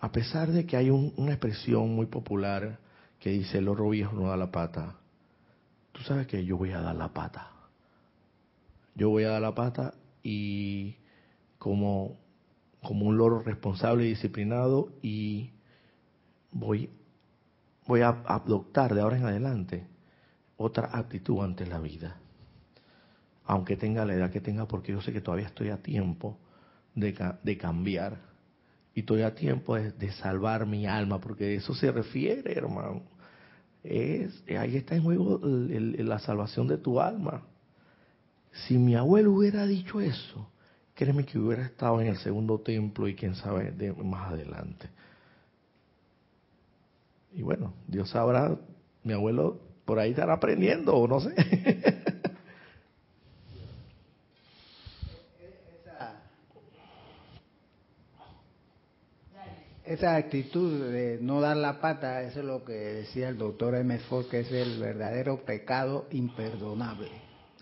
A pesar de que hay una expresión muy popular que dice el oro viejo no da la pata, tú sabes que yo voy a dar la pata. Yo voy a dar la pata y como, como un loro responsable y disciplinado y voy, voy a adoptar de ahora en adelante otra actitud ante la vida. Aunque tenga la edad que tenga, porque yo sé que todavía estoy a tiempo de, de cambiar. Y estoy a tiempo de, de, salvar mi alma, porque eso se refiere, hermano. Es, ahí está en juego la salvación de tu alma. Si mi abuelo hubiera dicho eso, créeme que hubiera estado en el segundo templo y quién sabe de, más adelante. Y bueno, Dios sabrá, mi abuelo por ahí estará aprendiendo o no sé. [laughs] esa actitud de no dar la pata, eso es lo que decía el doctor M. Ford, que es el verdadero pecado imperdonable.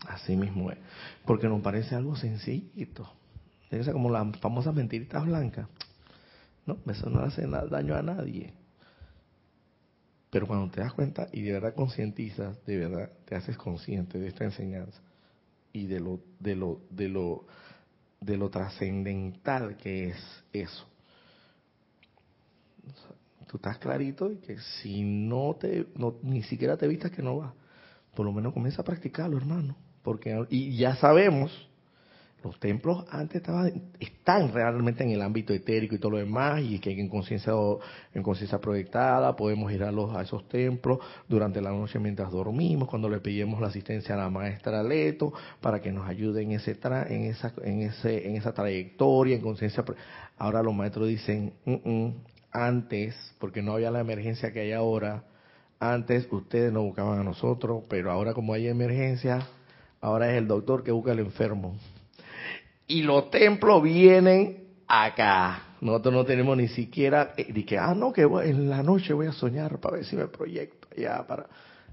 Así mismo es, porque nos parece algo sencillito. Es como la famosa mentirita blanca. No, eso no hace daño a nadie. Pero cuando te das cuenta y de verdad concientizas, de verdad te haces consciente de esta enseñanza y de lo de lo de lo de lo trascendental que es eso. Tú estás clarito y que si no te no, ni siquiera te vistas que no va, por lo menos comienza a practicarlo, hermano, porque y ya sabemos los templos antes estaban, realmente en el ámbito etérico y todo lo demás, y que en conciencia en conciencia proyectada podemos ir a, los, a esos templos durante la noche mientras dormimos, cuando le pedimos la asistencia a la maestra Leto para que nos ayude en ese en esa en ese en esa trayectoria en conciencia. Ahora los maestros dicen antes, porque no había la emergencia que hay ahora. Antes ustedes nos buscaban a nosotros, pero ahora como hay emergencia, ahora es el doctor que busca al enfermo y los templos vienen acá. Nosotros no tenemos ni siquiera, eh, que, ah, no, que en la noche voy a soñar para ver si me proyecto ya para...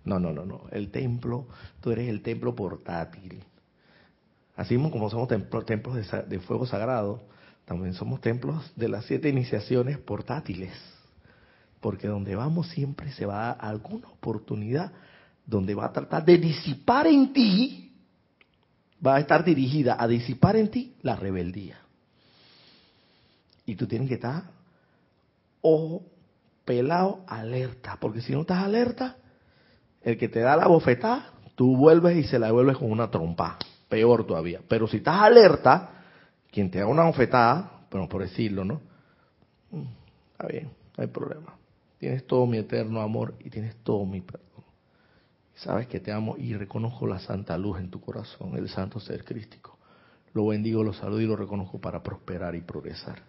No, no, no, no. El templo, tú eres el templo portátil. Así como somos templos, templos de, de fuego sagrado, también somos templos de las siete iniciaciones portátiles. Porque donde vamos siempre se va a dar alguna oportunidad donde va a tratar de disipar en ti va a estar dirigida a disipar en ti la rebeldía. Y tú tienes que estar ojo, pelado, alerta, porque si no estás alerta, el que te da la bofetada, tú vuelves y se la devuelves con una trompa, peor todavía. Pero si estás alerta, quien te da una bofetada, bueno, por decirlo, ¿no? Mm, está bien, no hay problema. Tienes todo mi eterno amor y tienes todo mi perdón. Sabes que te amo y reconozco la santa luz en tu corazón, el santo ser crístico. Lo bendigo, lo saludo y lo reconozco para prosperar y progresar.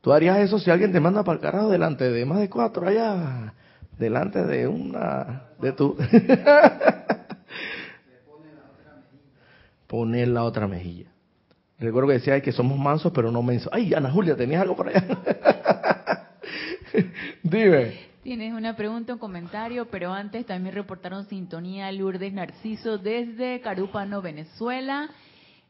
¿Tú harías eso si alguien te manda para el carajo delante de más de cuatro allá? Delante de una... de tu... [laughs] Poner la otra mejilla. Recuerdo que decía que somos mansos pero no mensos. Ay, Ana Julia, ¿tenías algo por allá? [laughs] Dime. Tienes una pregunta, un comentario, pero antes también reportaron sintonía Lourdes Narciso desde Carúpano, Venezuela.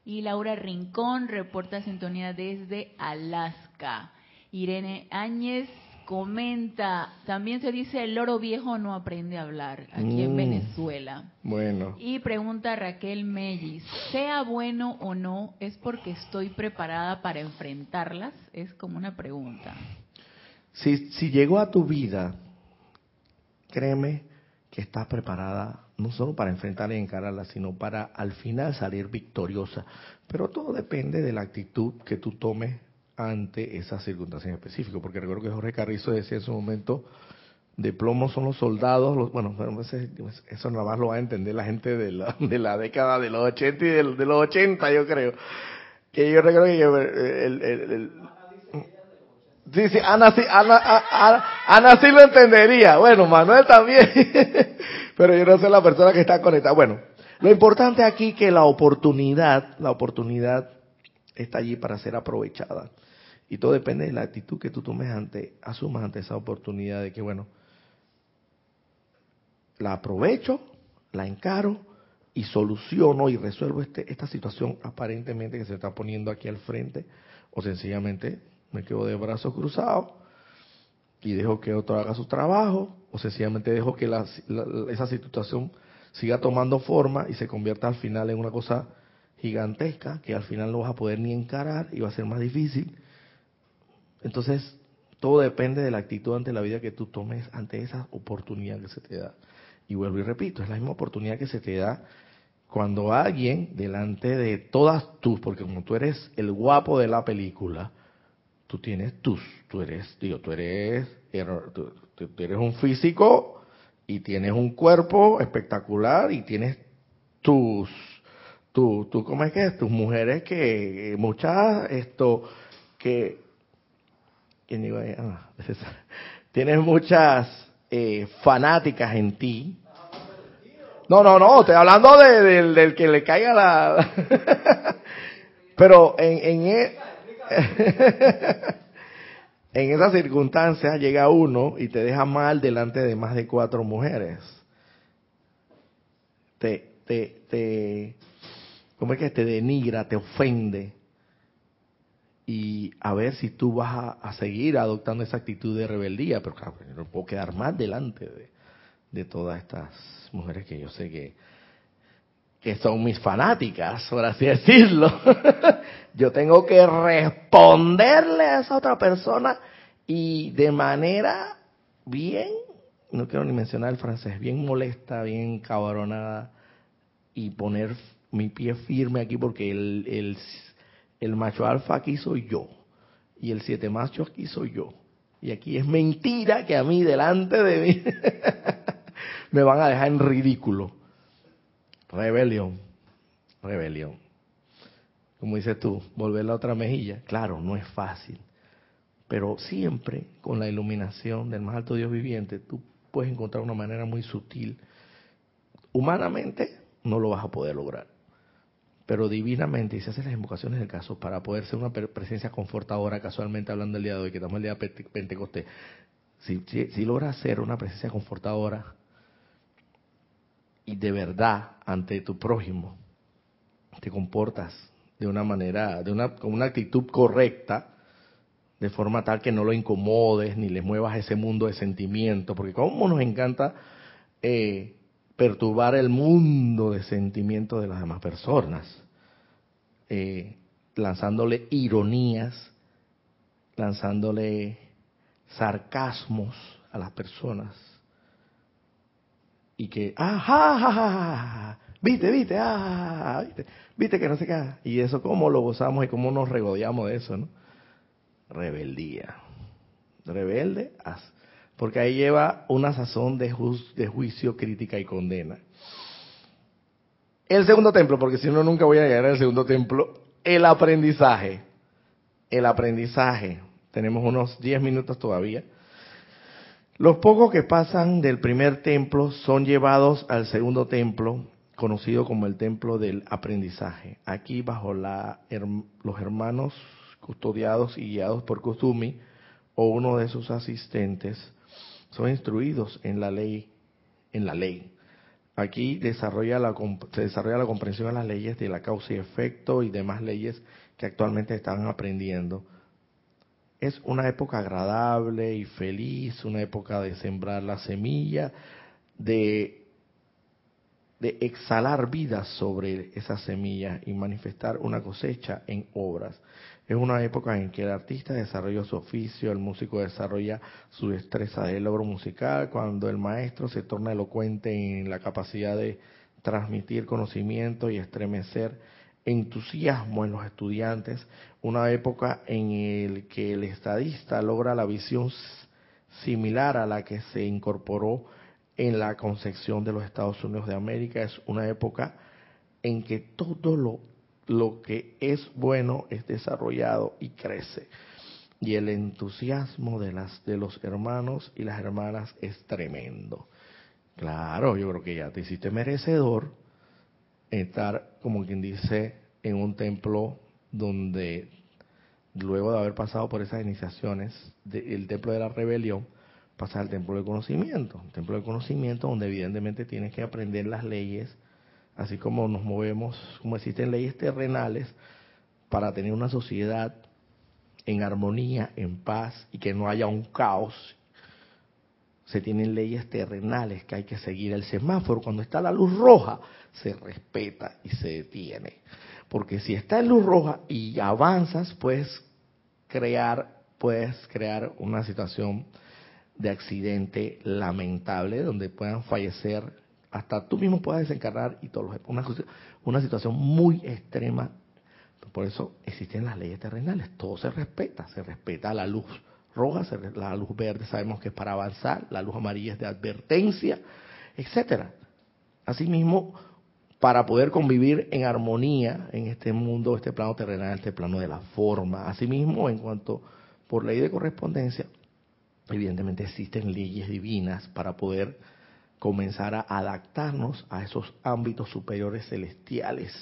Y Laura Rincón reporta sintonía desde Alaska. Irene Áñez comenta, también se dice el loro viejo no aprende a hablar aquí en mm. Venezuela. Bueno. Y pregunta Raquel Mellis, sea bueno o no, es porque estoy preparada para enfrentarlas, es como una pregunta. Si, si llegó a tu vida, créeme que estás preparada no solo para enfrentarla y encararla, sino para al final salir victoriosa. Pero todo depende de la actitud que tú tomes ante esas circunstancias específicas. Porque recuerdo que Jorge Carrizo decía en su momento, de plomo son los soldados, los, bueno, eso nada más lo va a entender la gente de la, de la década de los 80 y de, los 80, yo creo. Que yo recuerdo que el, el Sí, sí, Ana sí, Ana, sí lo entendería. Bueno, Manuel también. [laughs] Pero yo no soy la persona que está conectada. Bueno, lo importante aquí es que la oportunidad, la oportunidad está allí para ser aprovechada. Y todo depende de la actitud que tú tomes ante, asumas ante esa oportunidad de que, bueno, la aprovecho, la encaro y soluciono y resuelvo este, esta situación aparentemente que se está poniendo aquí al frente o sencillamente me quedo de brazos cruzados y dejo que otro haga su trabajo, o sencillamente dejo que esa situación siga tomando forma y se convierta al final en una cosa gigantesca que al final no vas a poder ni encarar y va a ser más difícil. Entonces, todo depende de la actitud ante la vida que tú tomes ante esa oportunidad que se te da. Y vuelvo y repito, es la misma oportunidad que se te da cuando alguien delante de todas tus, porque como tú eres el guapo de la película, tú tienes tus, tú eres, digo, tú eres, tú, un físico y tienes un cuerpo espectacular y tienes tus, tu, tú, ¿cómo es que es? Tus mujeres que, muchas, esto, que, ¿quién iba a, ah, [laughs] tienes muchas eh, fanáticas en ti, no, no, no, estoy hablando del que le caiga la... [laughs] Pero en, en, e- [laughs] en esa circunstancia llega uno y te deja mal delante de más de cuatro mujeres. Te, te, te, ¿cómo es que te denigra, te ofende? Y a ver si tú vas a, seguir adoptando esa actitud de rebeldía, pero claro, no puedo quedar más delante de, todas estas mujeres que yo sé que, que son mis fanáticas, por así decirlo. [laughs] yo tengo que responderle a esa otra persona y de manera bien, no quiero ni mencionar el francés, bien molesta, bien cabronada y poner mi pie firme aquí porque el, el macho alfa aquí soy yo y el siete macho aquí soy yo. Y aquí es mentira que a mí delante de mí [laughs] me van a dejar en ridículo. Rebelión, rebelión. Como dices tú, volver la otra mejilla. Claro, no es fácil. Pero siempre con la iluminación del más alto Dios viviente, tú puedes encontrar una manera muy sutil. Humanamente no lo vas a poder lograr. Pero divinamente, y se hacen las invocaciones del caso, para poder ser una presencia confortadora, casualmente hablando el día de hoy, que estamos el día de Pentecostés, si, si, logras ser una presencia confortadora, y de verdad ante tu prójimo te comportas de una manera, de una, con una actitud correcta, de forma tal que no lo incomodes ni le muevas ese mundo de sentimientos, porque como nos encanta eh, perturbar el mundo de sentimientos de las demás personas, eh, lanzándole ironías, lanzándole sarcasmos a las personas, y que, ajá, viste, viste, ah, viste, viste que no sé qué. Y eso, cómo lo gozamos y cómo nos regodeamos de eso, ¿no? Rebeldía. Rebelde, porque ahí lleva una sazón de, de juicio, crítica y condena. El segundo templo, porque si no, nunca voy a llegar al segundo templo, el aprendizaje. El aprendizaje. Tenemos unos 10 minutos todavía. Los pocos que pasan del primer templo son llevados al segundo templo, conocido como el templo del aprendizaje. Aquí bajo la, los hermanos custodiados y guiados por Kusumi o uno de sus asistentes son instruidos en la ley, en la ley. Aquí desarrolla la, se desarrolla la comprensión de las leyes de la causa y efecto y demás leyes que actualmente están aprendiendo. Es una época agradable y feliz, una época de sembrar la semilla, de, de exhalar vida sobre esa semilla y manifestar una cosecha en obras. Es una época en que el artista desarrolla su oficio, el músico desarrolla su destreza de logro musical, cuando el maestro se torna elocuente en la capacidad de transmitir conocimiento y estremecer entusiasmo en los estudiantes, una época en la que el estadista logra la visión similar a la que se incorporó en la concepción de los Estados Unidos de América. Es una época en que todo lo, lo que es bueno es desarrollado y crece. Y el entusiasmo de, las, de los hermanos y las hermanas es tremendo. Claro, yo creo que ya te hiciste merecedor estar, como quien dice, en un templo donde luego de haber pasado por esas iniciaciones, el templo de la rebelión, pasa al templo del conocimiento. El templo del conocimiento donde evidentemente tienes que aprender las leyes, así como nos movemos, como existen leyes terrenales, para tener una sociedad en armonía, en paz y que no haya un caos se tienen leyes terrenales que hay que seguir. El semáforo, cuando está la luz roja, se respeta y se detiene. Porque si está en luz roja y avanzas, puedes crear, puedes crear una situación de accidente lamentable donde puedan fallecer, hasta tú mismo puedas desencarnar y todo una, una situación muy extrema. Por eso existen las leyes terrenales, todo se respeta, se respeta la luz roja, la luz verde sabemos que es para avanzar, la luz amarilla es de advertencia, etcétera. Asimismo, para poder convivir en armonía en este mundo, este plano terrenal, este plano de la forma. Asimismo, en cuanto por ley de correspondencia, evidentemente existen leyes divinas para poder comenzar a adaptarnos a esos ámbitos superiores celestiales,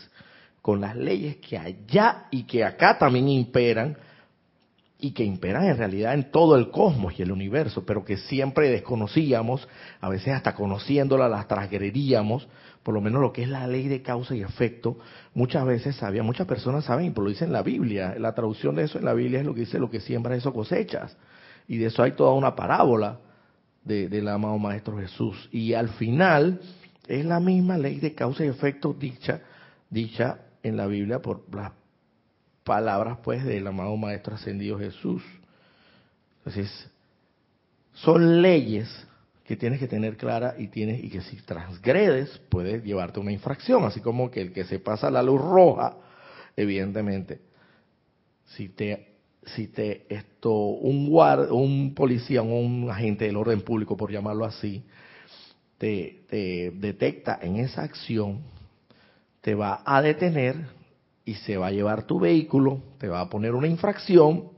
con las leyes que allá y que acá también imperan, y que imperan en realidad en todo el cosmos y el universo, pero que siempre desconocíamos, a veces hasta conociéndolas las transgredíamos, por lo menos lo que es la ley de causa y efecto, muchas veces sabía, muchas personas saben, y lo dice en la Biblia, la traducción de eso en la Biblia es lo que dice, lo que siembra eso cosechas, y de eso hay toda una parábola del amado Maestro Jesús, y al final es la misma ley de causa y efecto dicha, dicha en la Biblia por las palabras pues del amado Maestro Ascendido Jesús. Entonces, son leyes que tienes que tener clara y tienes y que si transgredes puedes llevarte una infracción, así como que el que se pasa la luz roja, evidentemente, si te si te esto un guard, un policía, un agente del orden público por llamarlo así, te, te detecta en esa acción, te va a detener y se va a llevar tu vehículo, te va a poner una infracción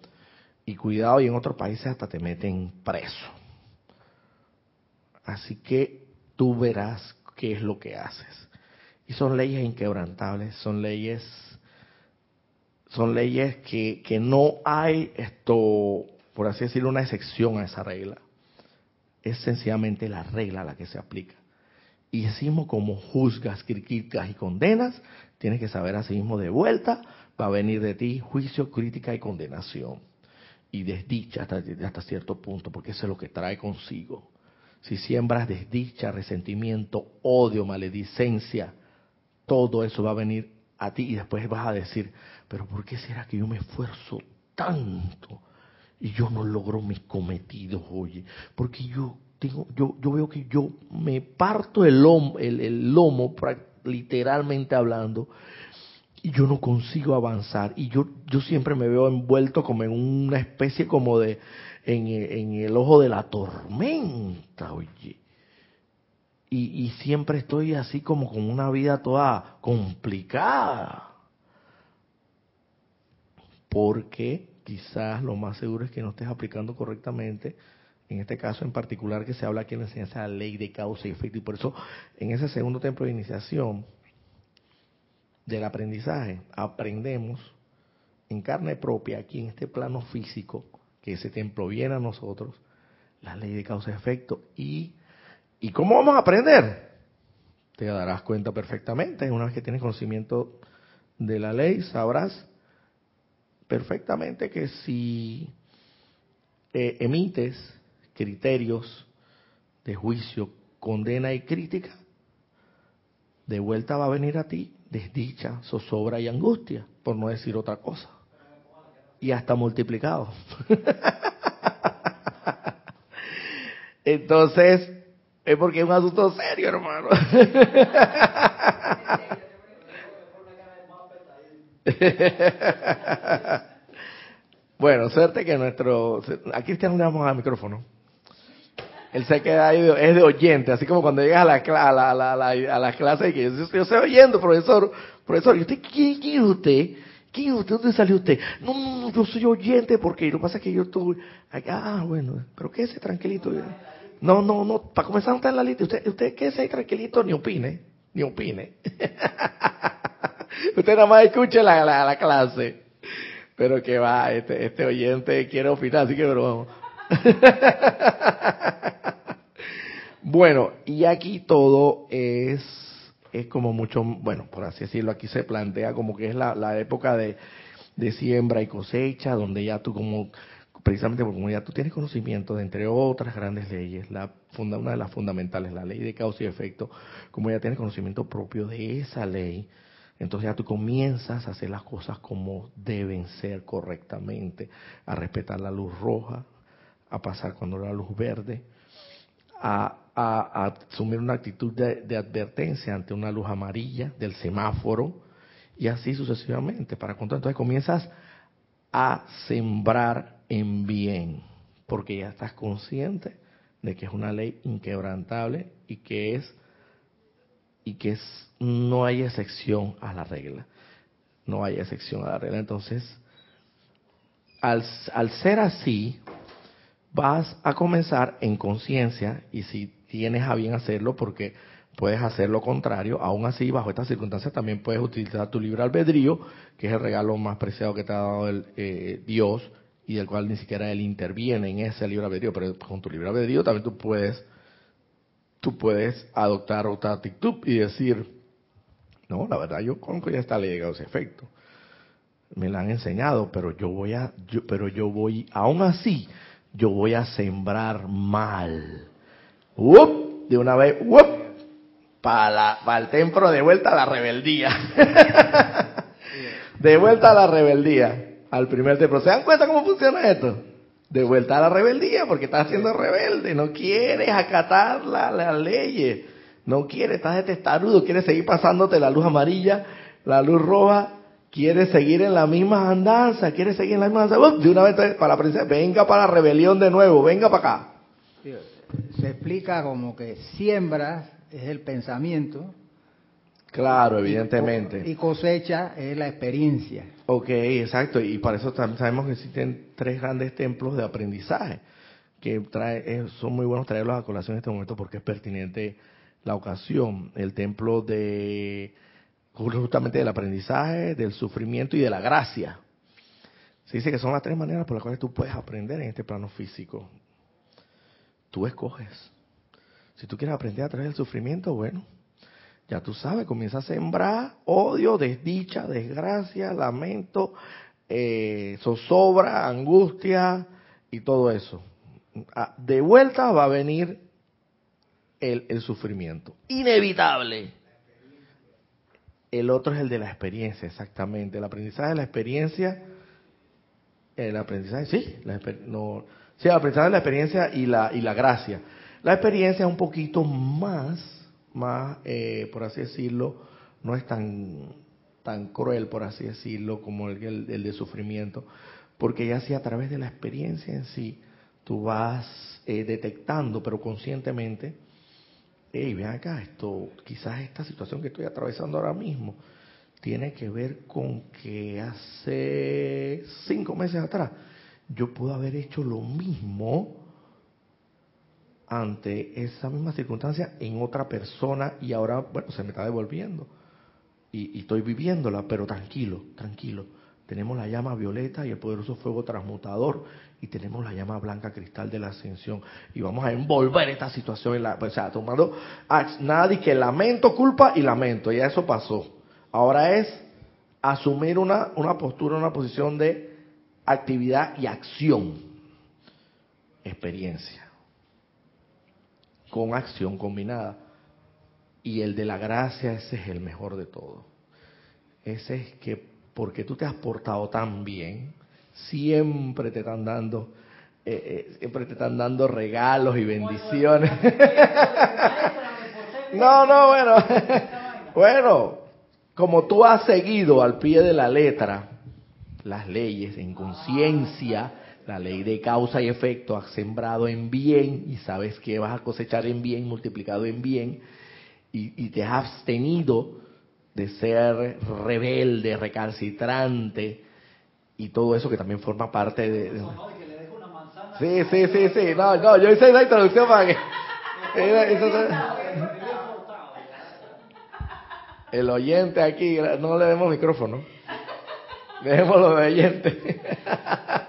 y cuidado y en otros países hasta te meten preso. Así que tú verás qué es lo que haces. Y son leyes inquebrantables, son leyes, son leyes que, que no hay esto, por así decirlo, una excepción a esa regla. Es sencillamente la regla la que se aplica. Y decimos como juzgas, criticas y condenas, tienes que saber así mismo de vuelta, va a venir de ti juicio, crítica y condenación. Y desdicha hasta, hasta cierto punto, porque eso es lo que trae consigo si siembras desdicha, resentimiento, odio, maledicencia, todo eso va a venir a ti y después vas a decir, pero ¿por qué será que yo me esfuerzo tanto y yo no logro mis cometidos, oye? Porque yo tengo, yo, yo veo que yo me parto el lomo, el, el lomo literalmente hablando, y yo no consigo avanzar. Y yo, yo siempre me veo envuelto como en una especie como de, en, el ojo de la tormenta, oye. Y, siempre estoy así como con una vida toda complicada. Porque quizás lo más seguro es que no estés aplicando correctamente, en este caso en particular que se habla aquí en la enseñanza de la ley de causa y efecto. Y por eso en ese segundo templo de iniciación del aprendizaje aprendemos en carne propia, aquí en este plano físico, que ese templo viene a nosotros, la ley de causa y efecto. ¿Y, ¿Y cómo vamos a aprender? Te darás cuenta perfectamente, una vez que tienes conocimiento de la ley, sabrás perfectamente que si eh, emites criterios de juicio, condena y crítica, de vuelta va a venir a ti desdicha, zozobra y angustia, por no decir otra cosa y hasta multiplicado. [laughs] Entonces, es porque es un asunto serio, hermano. [laughs] bueno, suerte que nuestro... Aquí tenemos al micrófono. Él se queda ahí, es de oyente, así como cuando llegas a la, a la, a la, a la clase y que yo, estoy oyendo, profesor, profesor, ¿y usted quién es usted? ¿Quién usted? ¿Dónde salió usted? No, no, no, yo soy oyente porque lo que pasa es que yo estuve... Ah, bueno, pero quédese tranquilito. No, no, no, para comenzar no está en la lista. Usted, usted quédese tranquilito, ni opine, ni opine. [laughs] usted nada más escuche la, la, clase. Pero que va, este, este oyente quiere opinar, así que pero vamos. [laughs] bueno, y aquí todo es es como mucho, bueno, por así decirlo, aquí se plantea como que es la, época de, siembra y cosecha, donde ya tú como precisamente porque ya tú tienes conocimiento de entre otras grandes leyes, la una de las fundamentales, la ley de causa y efecto, como ya tienes conocimiento propio de esa ley, entonces ya tú comienzas a hacer las cosas como deben ser correctamente, a respetar la luz roja, a pasar cuando la luz verde, a, asumir una actitud de, advertencia ante una luz amarilla del semáforo y así sucesivamente. Para contar, entonces comienzas a sembrar en bien, porque ya estás consciente de que es una ley inquebrantable y que es y que es, no hay excepción a la regla. No hay excepción a la regla. Entonces, al, al ser así, vas a comenzar en conciencia y si tienes a bien hacerlo, porque puedes hacer lo contrario, aún así, bajo estas circunstancias, también puedes utilizar tu libre albedrío, que es el regalo más preciado que te ha dado el, eh, Dios y del cual ni siquiera él interviene en ese libre albedrío, pero con tu libre albedrío también tú puedes tú puedes adoptar otra actitud y decir, no, la verdad yo conozco ya está ley ese efecto. Me la han enseñado, pero yo voy a, pero yo voy, aún así, yo voy a sembrar mal. De una vez, Para, para el templo de vuelta a la rebeldía. [laughs] de vuelta a la rebeldía, al primer templo. ¿Se dan cuenta cómo funciona esto? de vuelta a la rebeldía, porque estás siendo rebelde, no quieres acatar las la leyes, no quieres, estás detestarudo, quieres seguir pasándote la luz amarilla, la luz roja, quieres seguir en la misma andanza, quieres seguir en la misma andanza, de una vez para la princesa, venga para la rebelión de nuevo, venga para acá. Se explica como que siembras es el pensamiento, Claro, evidentemente. Y cosecha es la experiencia. Ok, exacto. Y para eso también sabemos que existen tres grandes templos de aprendizaje que trae, son muy buenos traerlos a colación en este momento porque es pertinente la ocasión. El templo de justamente del aprendizaje, del sufrimiento y de la gracia. Se dice que son las tres maneras por las cuales tú puedes aprender en este plano físico. Tú escoges. Si tú quieres aprender a través del sufrimiento, bueno, ya tú sabes, comienza a sembrar odio, desdicha, desgracia, lamento, eh, zozobra, angustia y todo eso. Ah, de vuelta va a venir el, el sufrimiento. Inevitable. El otro es el de la experiencia, exactamente. El aprendizaje de la experiencia, el aprendizaje, sí, la, no, sí, el aprendizaje de la experiencia y la, y la gracia. La experiencia es un poquito más más, eh, por así decirlo, no es tan, tan cruel, por así decirlo, como el, el, de sufrimiento, porque ya si a través de la experiencia en sí, tú vas eh, detectando, pero conscientemente, hey, ven acá, esto, quizás esta situación que estoy atravesando ahora mismo, tiene que ver con que hace cinco meses atrás yo pude haber hecho lo mismo ante esa misma circunstancia en otra persona y ahora, bueno, se me está devolviendo. Y, estoy viviéndola, pero tranquilo, tranquilo. Tenemos la llama violeta y el poderoso fuego transmutador y tenemos la llama blanca cristal de la ascensión. Y vamos a envolver esta situación, en la, o sea, tomando nada de que lamento, culpa y lamento. Ya eso pasó. Ahora es asumir una, una postura, una posición de actividad y acción. Experiencia con acción combinada. Y el de la gracia, ese es el mejor de todo. Ese es que porque tú te has portado tan bien, siempre te están dando, eh, eh, siempre te están dando regalos y bendiciones. [laughs] no, no, bueno, [laughs] bueno, como tú has seguido al pie de la letra las leyes en conciencia, la ley de causa y efecto, has sembrado en bien y sabes que vas a cosechar en bien, multiplicado en bien, y, te has abstenido de ser rebelde, recalcitrante, y todo eso que también forma parte de... Sí, sí, sí, sí, no, no, yo hice la introducción para que... [laughs] El oyente aquí, no le demos micrófono. Dejémoslo de oyente. [laughs]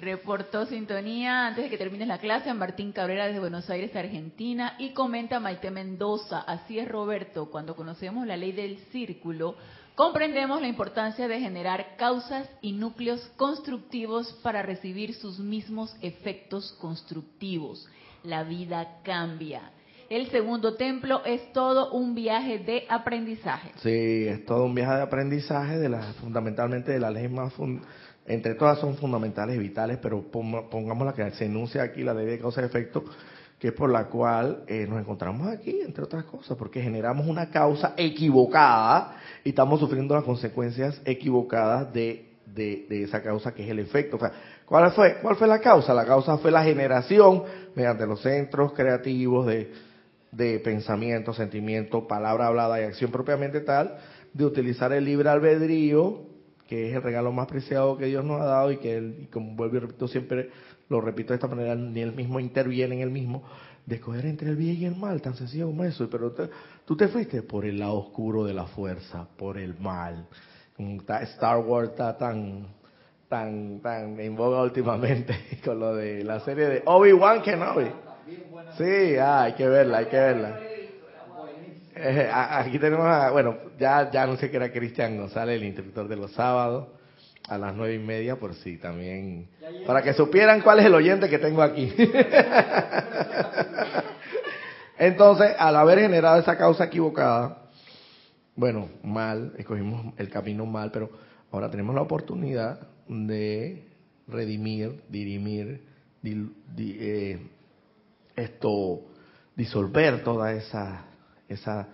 Reportó sintonía antes de que termine la clase Martín Cabrera desde Buenos Aires, Argentina, y comenta Maite Mendoza, así es Roberto, cuando conocemos la ley del círculo, comprendemos la importancia de generar causas y núcleos constructivos para recibir sus mismos efectos constructivos. La vida cambia. El segundo templo es todo un viaje de aprendizaje. Sí, es todo un viaje de aprendizaje de la, fundamentalmente de la ley más entre todas son fundamentales y vitales, pero pongamos la que se enuncia aquí, la ley de causa y efecto, que es por la cual eh, nos encontramos aquí, entre otras cosas, porque generamos una causa equivocada y estamos sufriendo las consecuencias equivocadas de, de, esa causa que es el efecto. ¿cuál fue, ¿cuál fue la causa? La causa fue la generación mediante los centros creativos de, de pensamiento, sentimiento, palabra hablada y acción propiamente tal, de utilizar el libre albedrío que es el regalo más preciado que Dios nos ha dado y que él, y como vuelvo y repito siempre, lo repito de esta manera, ni él mismo interviene en el mismo, de escoger entre el bien y el mal, tan sencillo como eso. Pero tú te fuiste por el lado oscuro de la fuerza, por el mal. Star Wars está tan, tan, tan en boga últimamente [laughs] con lo de la serie de Obi-Wan Kenobi. Sí, ah, hay que verla, hay que verla. Eh, aquí tenemos a, bueno, ya, ya sé que era Cristian González, el instructor de los sábados, a las nueve y media, por si también, para que supieran cuál es el oyente que tengo aquí. [laughs] Entonces, al haber generado esa causa equivocada, bueno, mal, escogimos el camino mal, pero ahora tenemos la oportunidad de redimir, dirimir, eh, esto, disolver toda esa esa,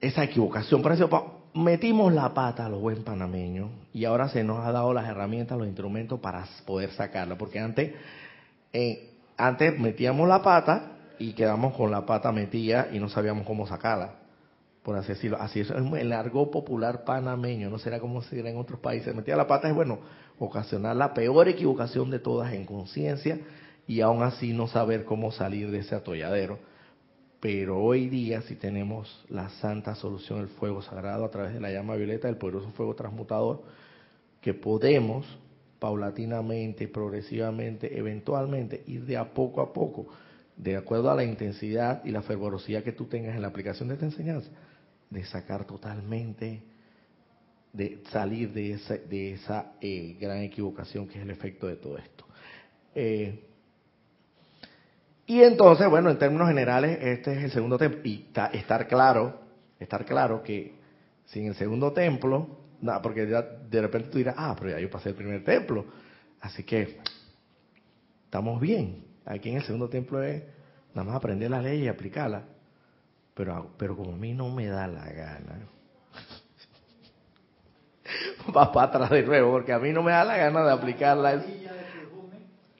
esa equivocación. Por eso metimos la pata a los buen panameños y ahora se nos ha dado las herramientas, los instrumentos para poder sacarla. Porque antes, eh, antes metíamos la pata y quedamos con la pata metida y no sabíamos cómo sacarla. Por así decirlo. Así es el largo popular panameño. No será como si era en otros países. Metía la pata es bueno, ocasionar la peor equivocación de todas en conciencia y aún así no saber cómo salir de ese atolladero. Pero hoy día si tenemos la santa solución del fuego sagrado a través de la llama violeta del poderoso fuego transmutador, que podemos paulatinamente, progresivamente, eventualmente ir de a poco a poco, de acuerdo a la intensidad y la fervorosidad que tú tengas en la aplicación de esta enseñanza, de sacar totalmente, de salir de esa, de esa eh, gran equivocación que es el efecto de todo esto. Eh, y entonces, bueno, en términos generales, este es el segundo templo. Y estar claro, estar claro que sin el segundo templo, nada, porque de repente tú dirás, ah, pero ya yo pasé el primer templo. Así que estamos bien. Aquí en el segundo templo es nada más aprender la ley y aplicarla. Pero, pero como a mí no me da la gana, [laughs] va para atrás de nuevo, porque a mí no me da la gana de aplicarla.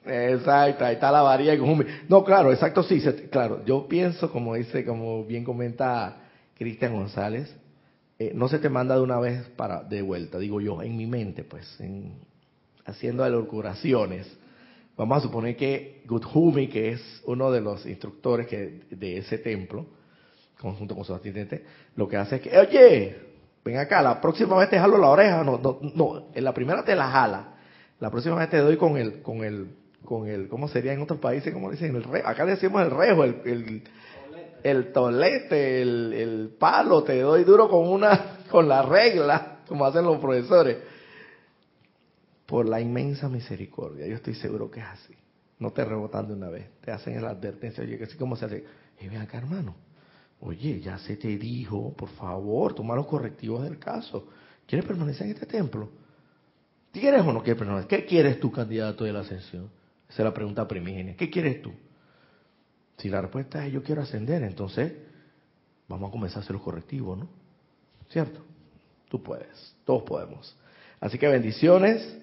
Exacto, ahí está la varilla y No, claro, exacto, sí, claro. Yo pienso, como dice, como bien comenta Cristian González, eh, no se te manda de una vez para de vuelta, digo yo, en mi mente, pues, en, haciendo alocubraciones. Vamos a suponer que Guthumi, que es uno de los instructores que, de ese templo, conjunto con su asistente, lo que hace es que, oye, ven acá, la próxima vez te jalo la oreja, no, no, no, en la primera te la jala, la próxima vez te doy con el, con el con el, ¿cómo sería en otros países? como dicen? El re, acá le decimos el rejo, el, el, el tolete, el, el, palo, te doy duro con una, [laughs] con la regla, como hacen los profesores. Por la inmensa misericordia, yo estoy seguro que es así. No te rebotan de una vez, te hacen la advertencia, oye, que así como se hace, y ven acá hermano, oye, ya se te dijo, por favor, toma los correctivos del caso. ¿Quieres permanecer en este templo? ¿Quieres o no quieres permanecer? ¿Qué quieres tu candidato de la ascensión? Esa es la pregunta primigenia. ¿Qué quieres tú? Si la respuesta es yo quiero ascender, entonces vamos a comenzar a hacer los correctivos, ¿no? ¿Cierto? Tú puedes, todos podemos. Así que bendiciones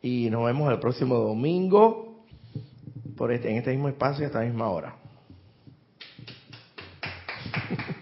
y nos vemos el próximo domingo por este, en este mismo espacio y a esta misma hora. [laughs]